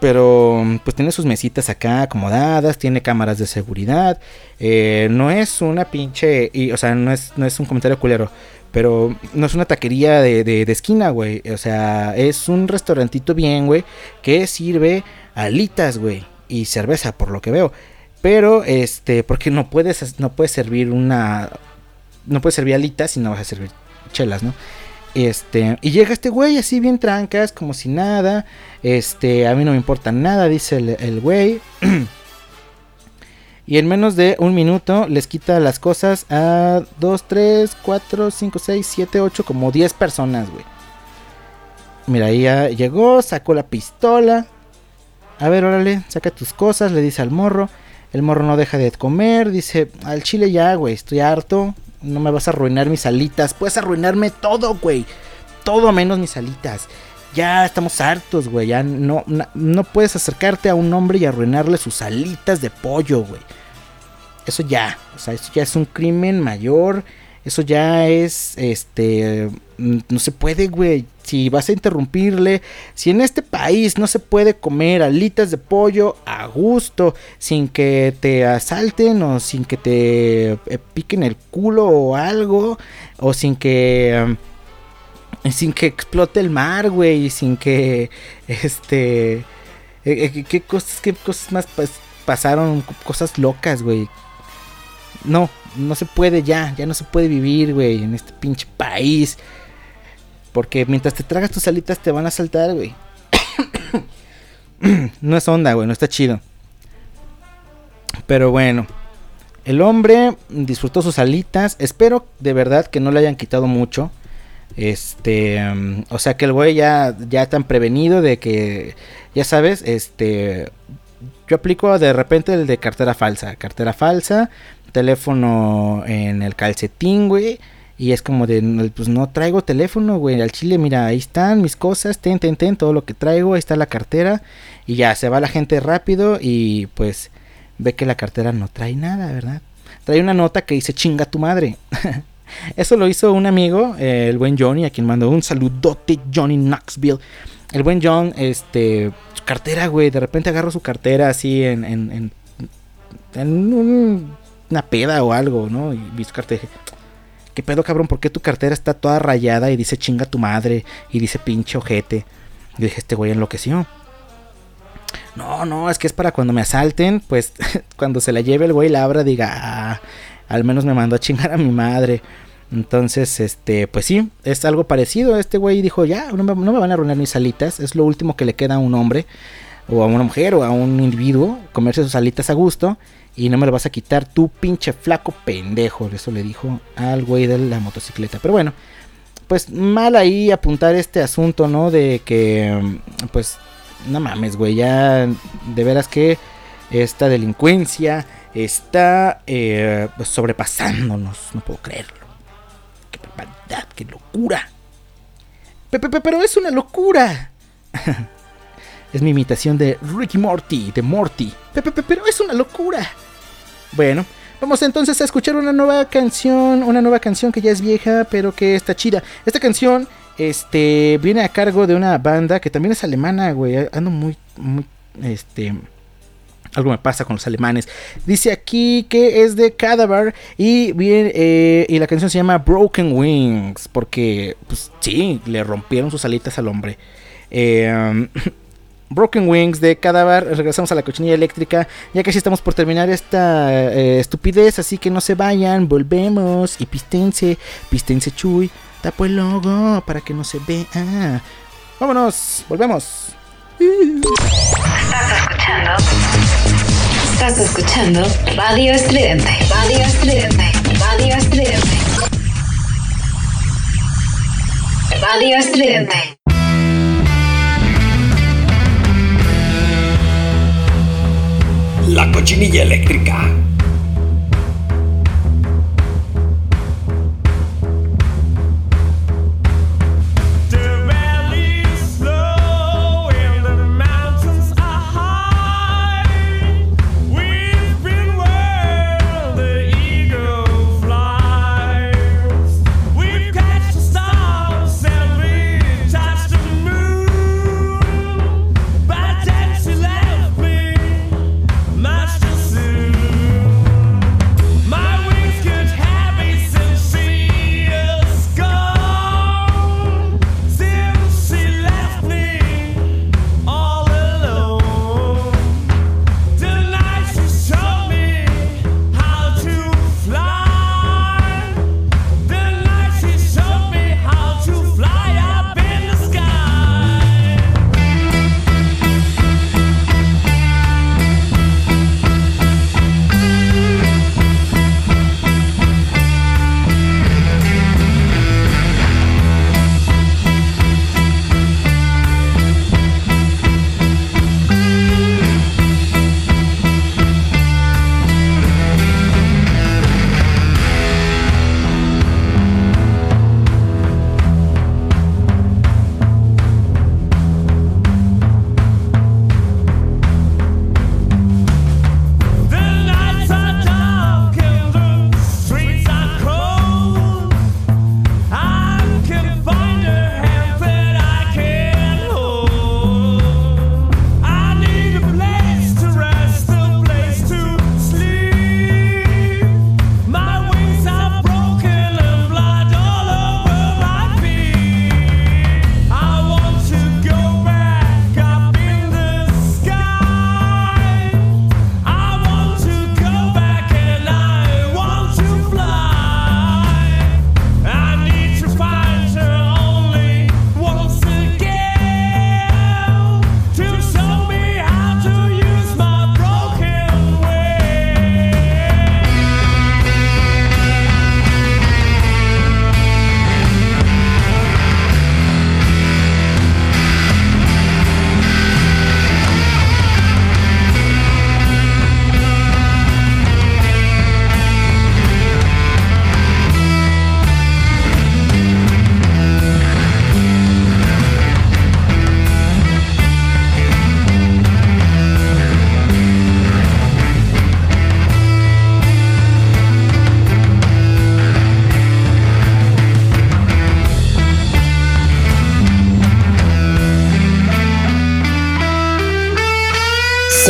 pero pues tiene sus mesitas acá acomodadas, tiene cámaras de seguridad. Eh, no es una pinche, y, o sea, no es, no es un comentario culero, pero no es una taquería de, de, esquina, güey. O sea, es un restaurantito bien, güey, que sirve alitas, güey, y cerveza, por lo que veo. Pero, este, porque no puedes, no puedes servir una, no puedes servir alitas y no vas a servir chelas, ¿no? Este, y llega este güey así bien trancas, como si nada. Este, a mí no me importa nada, dice el, güey. y en menos de un minuto les quita las cosas a 2, 3, 4, 5, 6, 7, 8, como 10 personas, güey. Mira, ahí ya llegó, sacó la pistola. A ver, órale, saca tus cosas, le dice al morro. El morro no deja de comer, dice, al chile ya, güey, estoy harto no me vas a arruinar mis alitas. Puedes arruinarme todo, güey. Todo menos mis alitas. Ya estamos hartos, güey. Ya no, no, puedes acercarte a un hombre y arruinarle sus alitas de pollo, güey. Eso ya. O sea, eso ya es un crimen mayor. Eso ya es, este, no se puede, güey. Si vas a interrumpirle, si en este país no se puede comer alitas de pollo a gusto, sin que te asalten o sin que te eh, piquen el culo o algo, o sin que... sin que explote el mar, güey, sin que, este, eh, eh, ¿qué cosas, qué cosas más pasaron? Cosas locas, güey. No, no se puede ya, ya no se puede vivir, güey, en este pinche país. Porque mientras te tragas tus alitas te van a saltar, güey. no es onda, güey, no está chido. Pero bueno, el hombre disfrutó sus alitas. Espero de verdad que no le hayan quitado mucho. Este, o sea que el güey ya, ya tan prevenido de que, ya sabes, este, yo aplico de repente el de cartera falsa. Cartera falsa, teléfono en el calcetín, güey. Y es como de, pues no traigo teléfono, güey. Al chile, mira, ahí están mis cosas, ten, ten, ten, todo lo que traigo, ahí está la cartera. Y ya, se va la gente rápido y pues ve que la cartera no trae nada, ¿verdad? Trae una nota que dice chinga tu madre. Eso lo hizo un amigo, el buen Johnny, a quien mandó un saludote, Johnny Knoxville. El buen John, este, su cartera, güey, de repente agarro su cartera así en, en, en, un una peda o algo, ¿no? Y vi cartera y dije, ¿qué pedo, cabrón? ¿Por qué tu cartera está toda rayada y dice chinga tu madre y dice pinche ojete? Y dije, este güey enloqueció. No, no, es que es para cuando me asalten, pues cuando se la lleve el güey la abra diga, ah, al menos me mandó a chingar a mi madre. Entonces, este, pues sí, es algo parecido. Este güey dijo, ya, no me, no me van a arruinar mis alitas. Es lo último que le queda a un hombre, o a una mujer, o a un individuo, comerse sus alitas a gusto y no me lo vas a quitar tú, pinche flaco pendejo. Eso le dijo al güey de la motocicleta. Pero bueno, pues mal ahí apuntar este asunto, ¿no? De que, pues, no mames, güey, ya de veras que esta delincuencia está eh, pues, sobrepasándonos. No puedo creerlo. Qué barbaridad, qué locura. Pero es una locura. Es mi imitación de Ricky Morty, de Morty. Pero es una locura. Bueno, vamos entonces a escuchar una nueva canción, una nueva canción que ya es vieja, pero que está chida. Esta canción este viene a cargo de una banda que también es alemana, güey. Ando muy muy este algo me pasa con los alemanes. Dice aquí que es de Cadaver y bien eh, y la canción se llama Broken Wings porque pues sí le rompieron sus alitas al hombre. Eh, Broken Wings de Cadáver. Regresamos a la cochinilla eléctrica. Ya que sí estamos por terminar esta eh, estupidez. Así que no se vayan. Volvemos. Y pistense. Pistense Chuy. Tapo el logo para que no se vea. Vámonos. Volvemos. Estás escuchando. Estás escuchando Radio Estridente. Radio Estridente. Radio Estridente. Radio Estridente. La cochinilla eléctrica.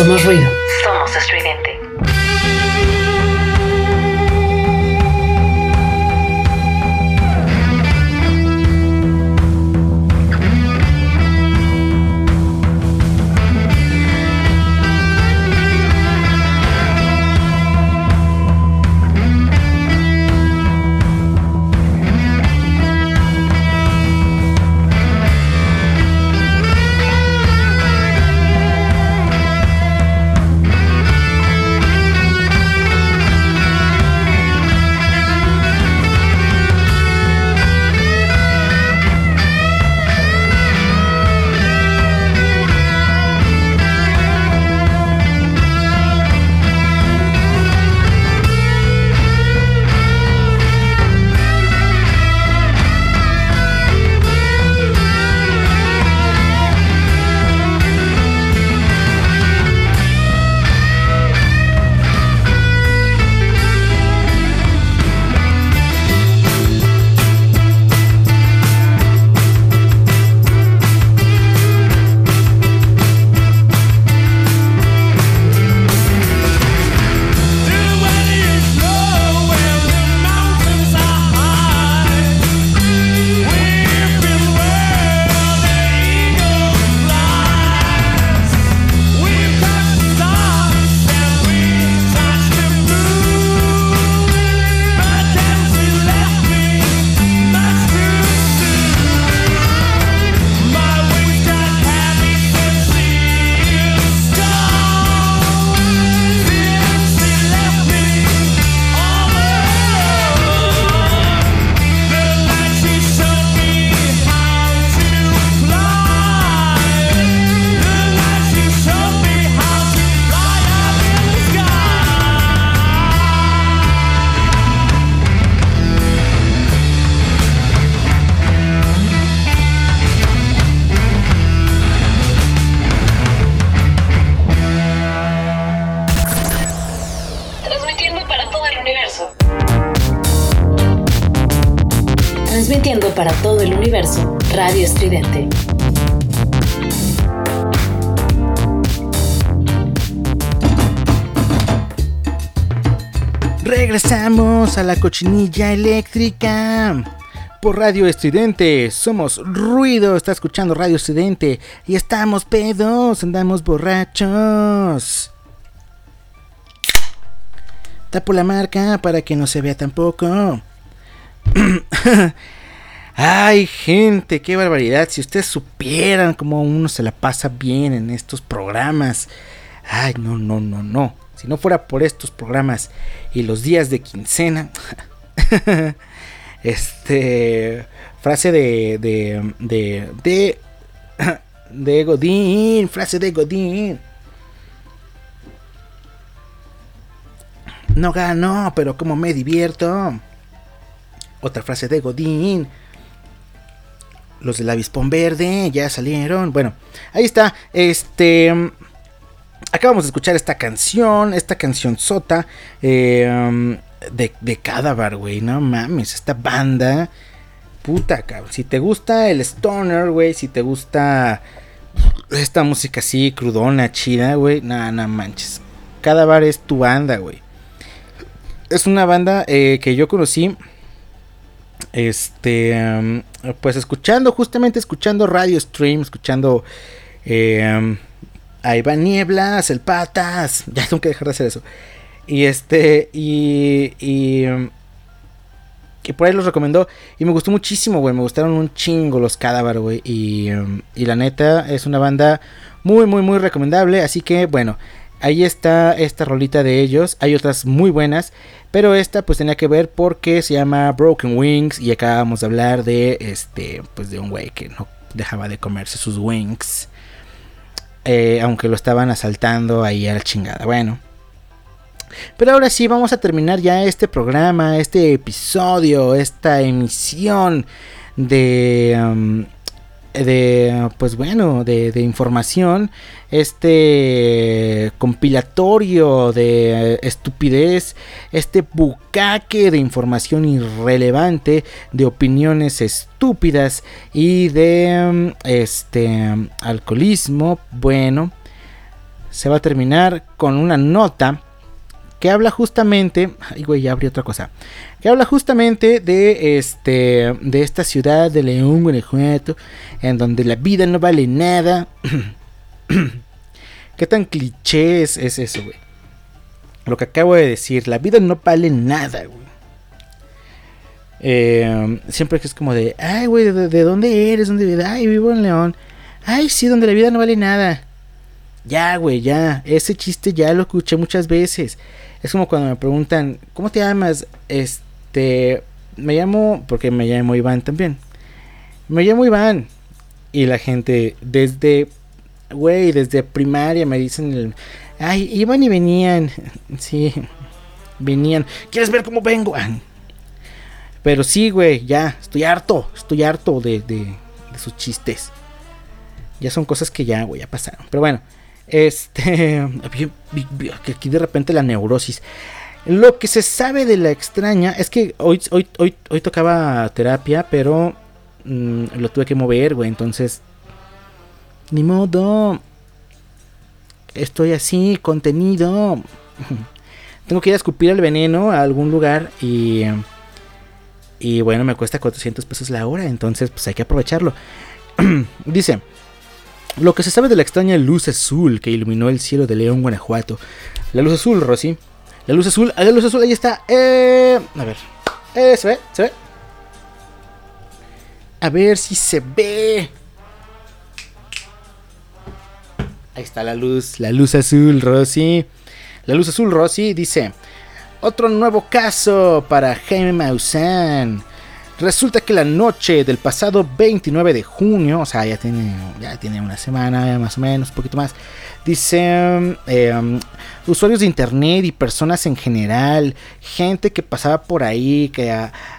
Somos ruido. La cochinilla eléctrica. Por Radio Estridente, somos ruido, está escuchando Radio Estridente y estamos pedos, andamos borrachos. Tapo la marca para que no se vea tampoco. Ay, gente, qué barbaridad. Si ustedes supieran cómo uno se la pasa bien en estos programas. Ay, no, no, no, no. Si no fuera por estos programas y los días de quincena. este. Frase de. de. de. de. Godín. Frase de Godín. No gano, pero como me divierto. Otra frase de Godín. Los del avispón verde ya salieron. Bueno, ahí está. Este. Acabamos de escuchar esta canción. Esta canción sota. Eh, de, de Cadavar, güey. No mames. Esta banda. Puta, cabrón. Si te gusta el stoner, güey. Si te gusta. Esta música así, crudona, chida, güey. Nada, nada manches. Cadavar es tu banda, güey. Es una banda eh, que yo conocí este, um, pues escuchando, justamente escuchando radio stream, escuchando eh, a Iván Nieblas, el Patas, ya tengo que dejar de hacer eso. Y este, y, y, que por ahí los recomendó y me gustó muchísimo, güey, me gustaron un chingo los Cadáver, güey, y, um, y la neta es una banda muy, muy, muy recomendable, así que bueno. Ahí está esta rolita de ellos. Hay otras muy buenas. Pero esta pues tenía que ver porque se llama Broken Wings. Y acabamos de hablar de este. Pues de un güey que no dejaba de comerse sus wings. Eh, aunque lo estaban asaltando ahí a la chingada. Bueno. Pero ahora sí, vamos a terminar ya este programa, este episodio, esta emisión de, um, de pues bueno, de, de, información, este compilatorio de estupidez, este bucaque de información irrelevante, de opiniones estúpidas y de este alcoholismo, bueno, se va a terminar con una nota que habla justamente, ay güey, ya otra cosa, que habla justamente de este, de esta ciudad de León, Guanajuato, en donde la vida no vale nada. ¿Qué tan cliché es, es eso, güey? Lo que acabo de decir, la vida no vale nada, güey. Eh, siempre que es como de, ay, güey, ¿de, ¿de, dónde eres? Ay, vivo en León. Ay, sí, donde la vida no vale nada. Ya, güey, ya. Ese chiste ya lo escuché muchas veces. Es como cuando me preguntan, ¿cómo te llamas? Este, me llamo, porque me llamo Iván también. Me llamo Iván. Y la gente, desde, güey, desde primaria me dicen, el, ay, iban y venían. Sí, venían. ¿Quieres ver cómo vengo? Pero sí, güey, ya, estoy harto, estoy harto de, de, de sus chistes. Ya son cosas que ya, güey, ya pasaron. Pero bueno. Este. Aquí de repente la neurosis. Lo que se sabe de la extraña es que hoy, hoy, hoy, tocaba terapia, pero mmm, lo tuve que mover, güey. Entonces, ni modo. Estoy así, contenido. Tengo que ir a escupir el veneno a algún lugar y. Y bueno, me cuesta 400 pesos la hora, entonces pues hay que aprovecharlo. Dice. Lo que se sabe de la extraña luz azul que iluminó el cielo de León, Guanajuato. La luz azul, Rosy. La luz azul, la luz azul, ahí está. Eh, a ver. Eh, ¿Se ve? ¿Se ve? A ver si se ve. Ahí está la luz, la luz azul, Rosy. La luz azul, Rosy, dice. Otro nuevo caso para Jaime Maussan. Resulta que la noche del pasado 29 de junio, o sea, ya tiene, ya tiene una semana más o menos, un poquito más, dice eh, usuarios de internet y personas en general, gente que pasaba por ahí, que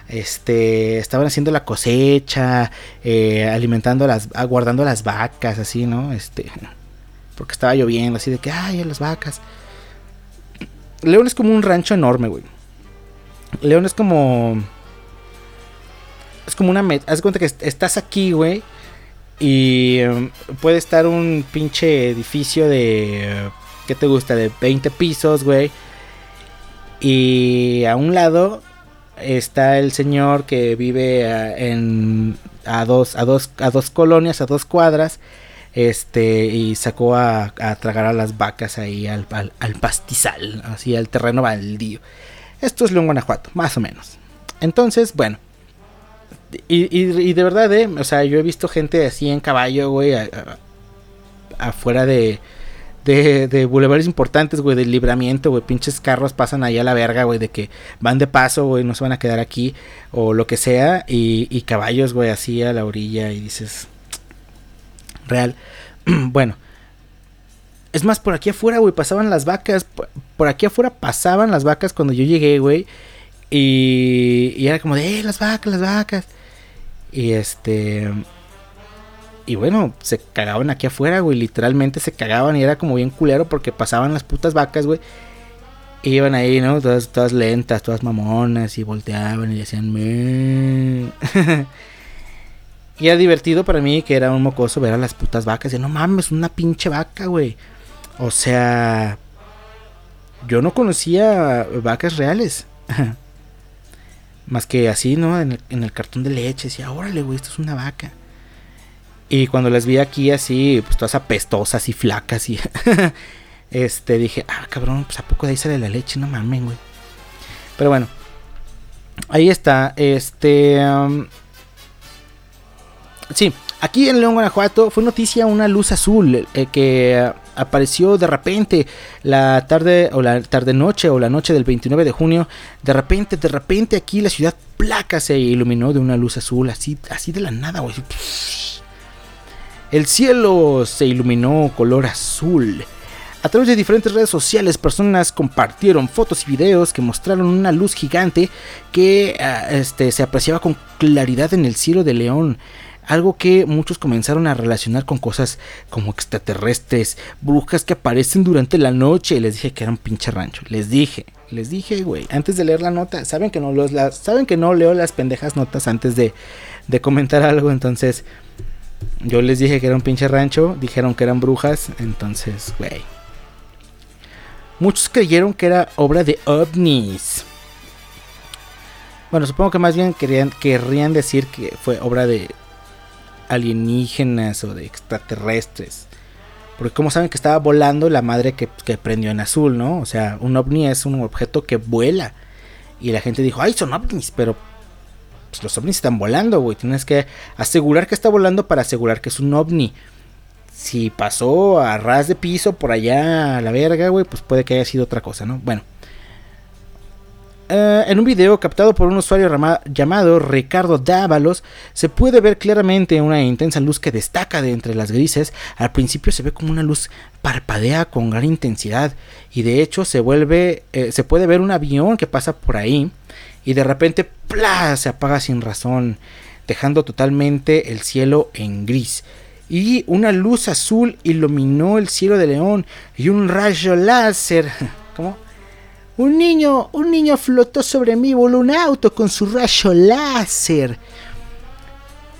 este, estaban haciendo la cosecha, eh, alimentando las, aguardando las vacas, así, ¿no? Este, porque estaba lloviendo, así de que, ay, las vacas. León es como un rancho enorme, güey. León es como es como una... Haz cuenta que estás aquí, güey. Y em, puede estar un pinche edificio de... ¿Qué te gusta? De 20 pisos, güey. Y a un lado está el señor que vive a, en, a, dos, a, dos, a dos colonias, a dos cuadras. Este, y sacó a, tragar a las vacas ahí al, al, pastizal, así al terreno baldío. Esto es León, Guanajuato, más o menos. Entonces, bueno. Y, de verdad, eh, o sea, yo he visto gente así en caballo, güey, afuera de, de, de bulevares importantes, güey, del libramiento, güey, pinches carros pasan ahí a la verga, güey, de que van de paso, güey, no se van a quedar aquí, o lo que sea, y, y caballos, güey, así a la orilla, y dices, real, bueno, es más, por aquí afuera, güey, pasaban las vacas, por, aquí afuera pasaban las vacas cuando yo llegué, güey, y, y era como de, eh, las vacas, las vacas, y este... Y bueno, se cagaban aquí afuera, güey. Literalmente se cagaban y era como bien culero porque pasaban las putas vacas, güey. Iban ahí, ¿no? Todas, todas lentas, todas mamonas y volteaban y decían... y era divertido para mí que era un mocoso ver a las putas vacas. Y no mames, una pinche vaca, güey. O sea... Yo no conocía vacas reales. Más que así, ¿no? En el, cartón de leche. Decía, órale, güey, esto es una vaca. Y cuando las vi aquí así, pues todas apestosas y flacas y... este, dije, ah, cabrón, pues a poco de ahí sale la leche, no mames, güey. Pero bueno, ahí está, este... sí, aquí en León, Guanajuato, fue noticia una luz azul eh, que apareció de repente la tarde o la tarde noche o la noche del 29 de junio. De repente, de repente aquí la ciudad placa se iluminó de una luz azul, así, así de la nada, güey. El cielo se iluminó color azul. A través de diferentes redes sociales, personas compartieron fotos y videos que mostraron una luz gigante que ah, este, se apreciaba con claridad en el cielo de León. Algo que muchos comenzaron a relacionar con cosas como extraterrestres, brujas que aparecen durante la noche. Les dije que era un pinche rancho. Les dije, les dije, güey, antes de leer la nota. Saben que no, los, saben que no leo las pendejas notas antes de, comentar algo. Entonces, yo les dije que era un pinche rancho, dijeron que eran brujas, entonces, güey. Muchos creyeron que era obra de ovnis. Bueno, supongo que más bien querían, querrían decir que fue obra de alienígenas o de extraterrestres. Porque como saben que estaba volando la madre que, que, prendió en azul, ¿no? O sea, un ovni es un objeto que vuela. Y la gente dijo, ay, son ovnis, pero pues, los ovnis están volando, güey. Tienes que asegurar que está volando para asegurar que es un ovni. Si pasó a ras de piso por allá a la verga, güey, pues puede que haya sido otra cosa, ¿no? Bueno. Eh, en un video captado por un usuario llamado Ricardo Dávalos, se puede ver claramente una intensa luz que destaca de entre las grises. Al principio se ve como una luz parpadea con gran intensidad y de hecho se vuelve, eh, se puede ver un avión que pasa por ahí y de repente ¡plá! se apaga sin razón, dejando totalmente el cielo en gris. Y una luz azul iluminó el cielo de León y un rayo láser. Un niño, un niño flotó sobre mí, voló un auto con su rayo láser.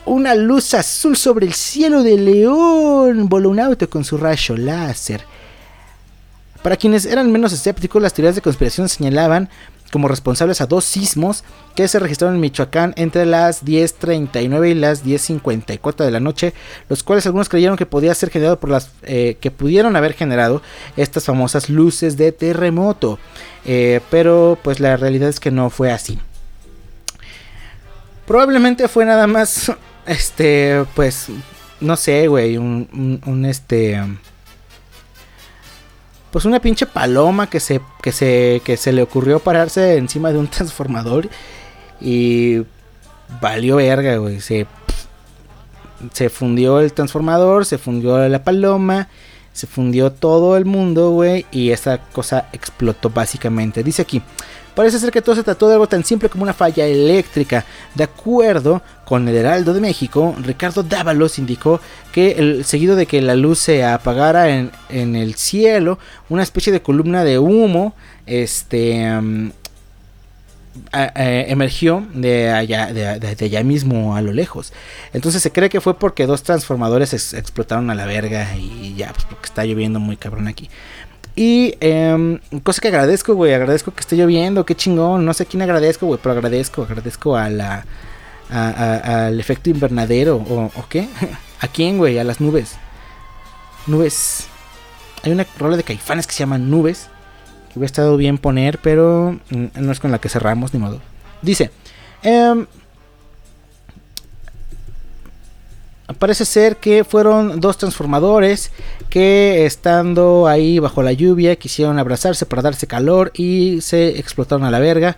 Una luz azul sobre el cielo de León, voló un auto con su rayo láser. Para quienes eran menos escépticos, las teorías de conspiración señalaban como responsables a dos sismos que se registraron en Michoacán entre las 10.39 y las 10.54 de la noche, los cuales algunos creyeron que podía ser generado por las eh, que pudieron haber generado estas famosas luces de terremoto, eh, pero pues la realidad es que no fue así. Probablemente fue nada más, este, pues, no sé, güey, un, un este pues una pinche paloma que se, que se, que se le ocurrió pararse encima de un transformador y valió verga, güey. Se, se fundió el transformador, se fundió la paloma, se fundió todo el mundo, güey, y esa cosa explotó básicamente. Dice aquí, Parece ser que todo se trató de algo tan simple como una falla eléctrica. De acuerdo con el Heraldo de México, Ricardo Dávalos indicó que el, seguido de que la luz se apagara en, el cielo, una especie de columna de humo, este... emergió de allá, de, allá mismo a lo lejos. Entonces se cree que fue porque dos transformadores explotaron a la verga y ya, pues porque está lloviendo muy cabrón aquí. Y em, cosa que agradezco, güey, agradezco que esté lloviendo, qué chingón, no sé a quién agradezco, güey, pero agradezco, agradezco a la... al efecto invernadero, o, o qué? ¿A quién, güey? A las nubes. Nubes. Hay una rola de caifanes que se llama Nubes hubiera estado bien poner, pero mm, no es con la que cerramos, ni modo. Dice, em, parece ser que fueron dos transformadores que estando ahí bajo la lluvia quisieron abrazarse para darse calor y se explotaron a la verga.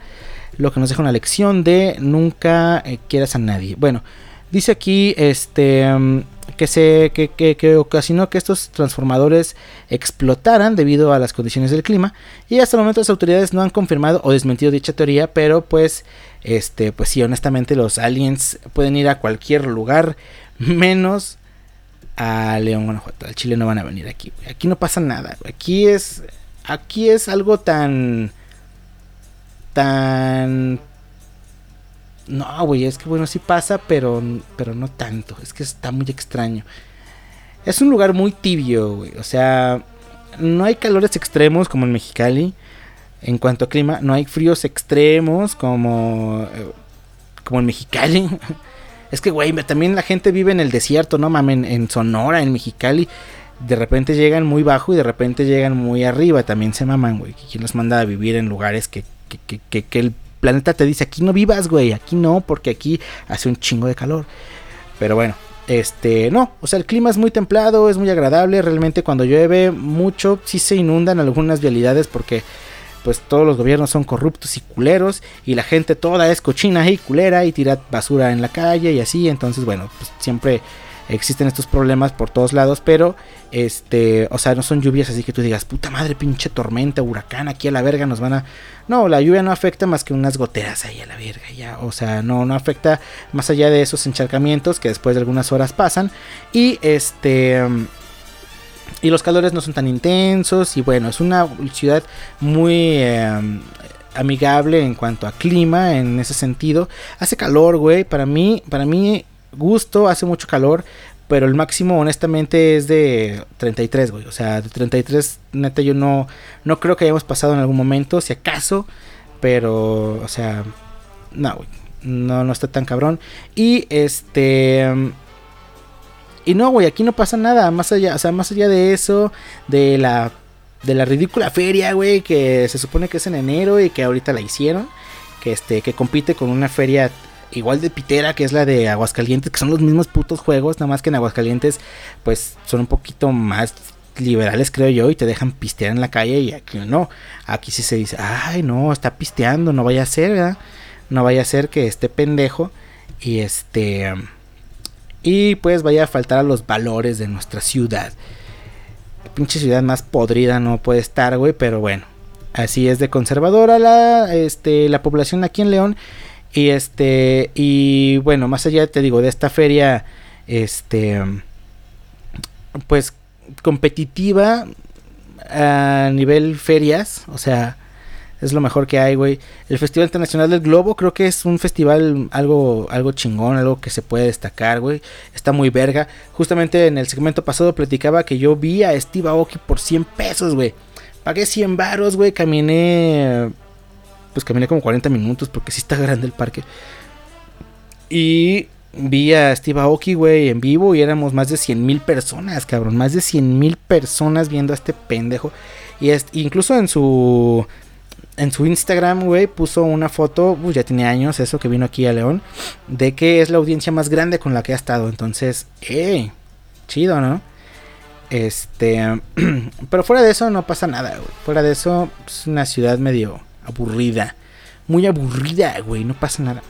Lo que nos deja una lección de nunca eh, quieras a nadie. Bueno, dice aquí este em, que, se, que, ocasionó que estos transformadores explotaran debido a las condiciones del clima. Y hasta el momento las autoridades no han confirmado o desmentido dicha teoría, pero pues, este, pues sí, honestamente los aliens pueden ir a cualquier lugar menos a León, Guanajuato. Al Chile no van a venir aquí. Aquí no pasa nada. Aquí es, aquí es algo tan, tan no, güey, es que bueno, sí pasa, pero, pero no tanto. Es que está muy extraño. Es un lugar muy tibio, güey. O sea, no hay calores extremos como en Mexicali. En cuanto a clima, no hay fríos extremos como, eh, como en Mexicali. es que, güey, también la gente vive en el desierto, no mames, en Sonora, en Mexicali. De repente llegan muy bajo y de repente llegan muy arriba. También se maman, güey. ¿Quién los manda a vivir en lugares que, que, que, que el planeta te dice, aquí no vivas, güey, aquí no, porque aquí hace un chingo de calor. Pero bueno, este, no, o sea, el clima es muy templado, es muy agradable, realmente cuando llueve mucho sí se inundan algunas vialidades porque pues todos los gobiernos son corruptos y culeros y la gente toda es cochina y culera y tira basura en la calle y así, entonces bueno, pues siempre existen estos problemas por todos lados, pero este, o sea, no son lluvias así que tú digas, puta madre, pinche tormenta, huracán, aquí a la verga nos van a No, la lluvia no afecta más que unas goteras ahí a la verga ya, o sea, no no afecta más allá de esos encharcamientos que después de algunas horas pasan y este y los calores no son tan intensos y bueno, es una ciudad muy em, amigable en cuanto a clima en ese sentido. Hace calor, güey, para mí, para mí gusto, hace mucho calor, pero el máximo honestamente es de 33, güey. O sea, de 33, neta, yo no, no creo que hayamos pasado en algún momento, si acaso, pero, o sea, no, güey. No, no está tan cabrón. Y este... Y no, güey, aquí no pasa nada. Más allá, o sea, más allá de eso, de la, de la ridícula feria, güey, que se supone que es en enero y que ahorita la hicieron. Que, este, que compite con una feria igual de pitera que es la de Aguascalientes, que son los mismos putos juegos, nada más que en Aguascalientes pues son un poquito más liberales creo yo y te dejan pistear en la calle y aquí no, aquí sí se dice, ay no, está pisteando, no vaya a ser, ¿verdad? No vaya a ser que esté pendejo y este y pues vaya a faltar a los valores de nuestra ciudad. pinche ciudad más podrida no puede estar, güey, pero bueno. Así es de conservadora la, este, la población aquí en León. Y este, y bueno, más allá te digo de esta feria, este, pues competitiva a nivel ferias, o sea, es lo mejor que hay, güey. El Festival Internacional del Globo creo que es un festival algo, algo chingón, algo que se puede destacar, güey. Está muy verga. Justamente en el segmento pasado platicaba que yo vi a Steve Aoki por 100 pesos, güey. Pagué 100 baros, güey. Caminé pues caminé como 40 minutos porque sí está grande el parque. Y vi a Steve Aoki, güey, en vivo y éramos más de 100 mil personas, cabrón. Más de 100 mil personas viendo a este pendejo. Y incluso en su en su Instagram, güey, puso una foto, ya tiene años eso que vino aquí a León, de que es la audiencia más grande con la que ha estado. Entonces, eh, chido, ¿no? Este, pero fuera de eso no pasa nada, güey. Fuera de eso es una ciudad medio aburrida. Muy aburrida, güey, no pasa nada.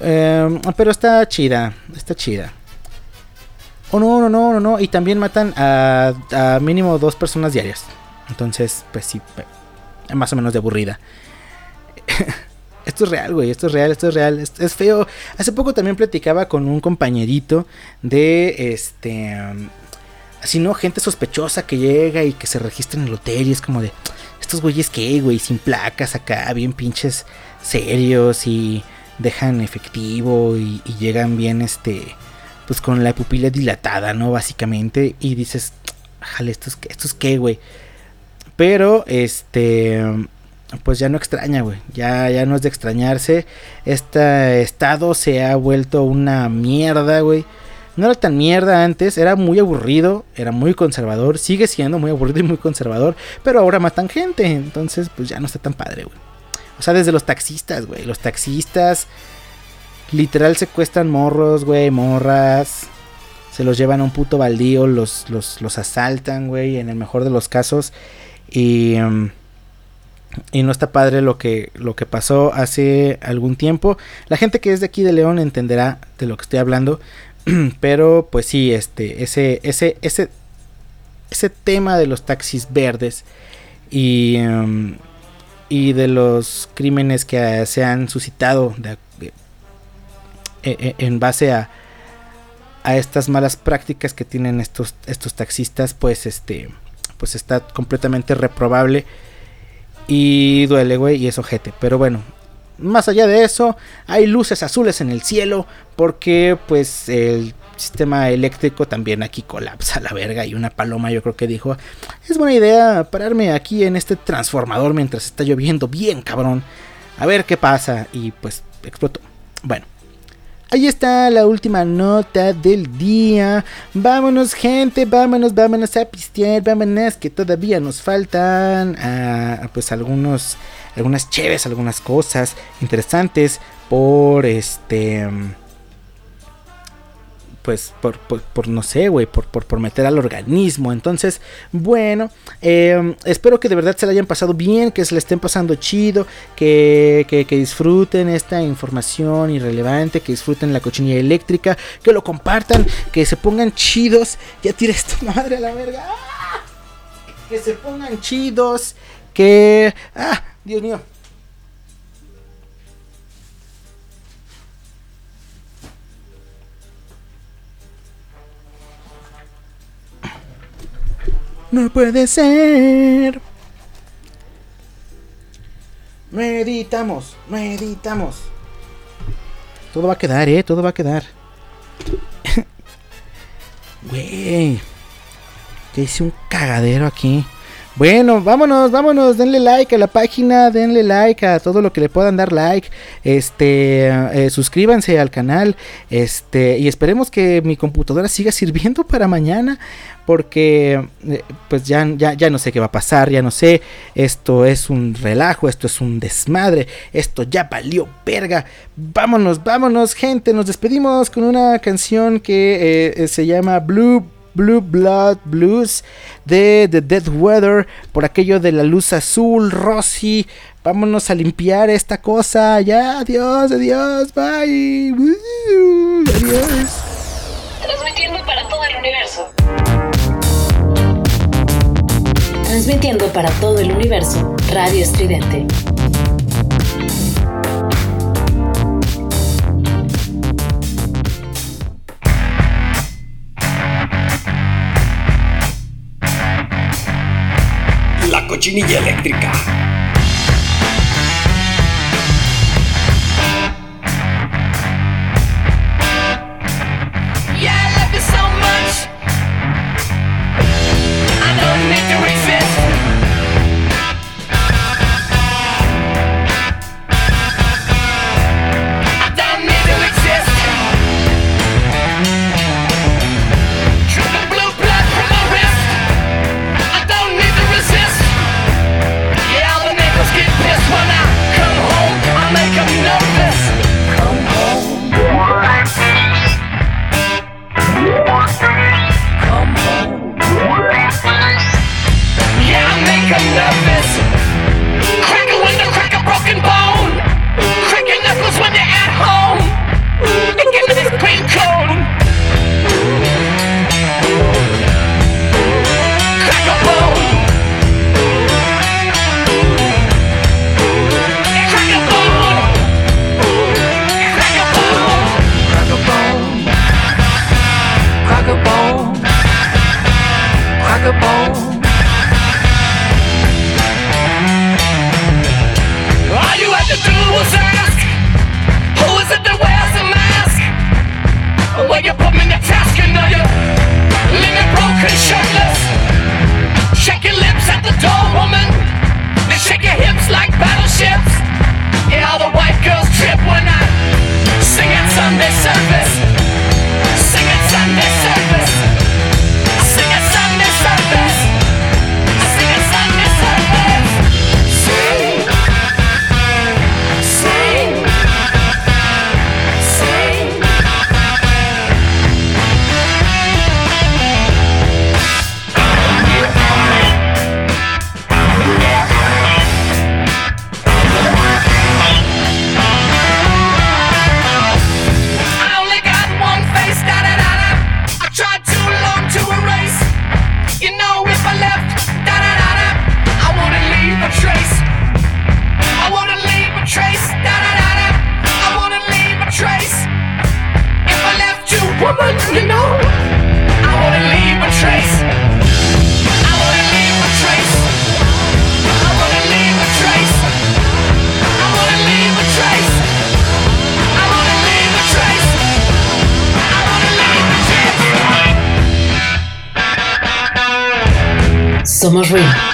Em, pero está chida, está chida. Oh, no, no, no, no, no. Y también matan a, a mínimo dos personas diarias. Entonces, pues sí, más o menos de aburrida. esto es real, güey, esto es real, esto es real, es, feo. Hace poco también platicaba con un compañerito de este... así, ¿no? Gente sospechosa que llega y que se registra en el hotel y es como de estos güeyes que, güey, sin placas acá, bien pinches serios y dejan efectivo y, llegan bien, este, pues con la pupila dilatada, ¿no? Básicamente. Y dices, jale, ¿esto es, esto es qué, güey? Pero, este, pues ya no extraña, güey. Ya, ya no es de extrañarse. Este estado se ha vuelto una mierda, güey. No era tan mierda antes, era muy aburrido, era muy conservador, sigue siendo muy aburrido y muy conservador, pero ahora matan gente, entonces pues ya no está tan padre, güey. O sea, desde los taxistas, güey. Los taxistas literal secuestran morros, güey, morras. Se los llevan a un puto baldío, los, los, los asaltan, güey, en el mejor de los casos. Y... Em, y no está padre lo que, lo que pasó hace algún tiempo. La gente que es de aquí de León entenderá de lo que estoy hablando. Pero pues sí, este, ese, ese, ese, ese tema de los taxis verdes y, em, y de los crímenes que se han suscitado e, e, en base a, a estas malas prácticas que tienen estos, estos taxistas, pues este, pues está completamente reprobable y duele, güey, y es ojete. Pero bueno, más allá de eso, hay luces azules en el cielo porque pues el sistema eléctrico también aquí colapsa la verga y una paloma yo creo que dijo, es buena idea pararme aquí en este transformador mientras está lloviendo bien cabrón, a ver qué pasa y pues explotó. Bueno, Ahí está la última nota del día. Vámonos, gente, vámonos, vámonos a pistear, vámonos, que todavía nos faltan ah, pues algunos, algunas chéves, algunas cosas interesantes por este pues por, por, no sé, güey, por, por, meter al organismo. Entonces, bueno, em, espero que de verdad se la hayan pasado bien, que se le estén pasando chido, que, que, que, disfruten esta información irrelevante, que disfruten la cochinilla eléctrica, que lo compartan, que se pongan chidos. Ya tires tu madre a la verga. ¡Ah! Que se pongan chidos, que... Ah, Dios mío. No puede ser. Meditamos, meditamos. Todo va a quedar, eh, todo va a quedar. Güey. Ya hice un cagadero aquí. Bueno, vámonos, vámonos, denle like a la página, denle like a todo lo que le puedan dar like, este, eh, suscríbanse al canal, este, y esperemos que mi computadora siga sirviendo para mañana, porque eh, pues ya, ya, ya no sé qué va a pasar, ya no sé, esto es un relajo, esto es un desmadre, esto ya valió verga, vámonos, vámonos gente, nos despedimos con una canción que eh, se llama Blue Blue Blood Blues de The Dead Weather, por aquello de la luz azul, Rosy. Vámonos a limpiar esta cosa. Ya, adiós, adiós, bye. adiós. Transmitiendo para todo el universo. Transmitiendo para todo el universo, Radio Estridente. Cochinilla eléctrica. Somos ruido.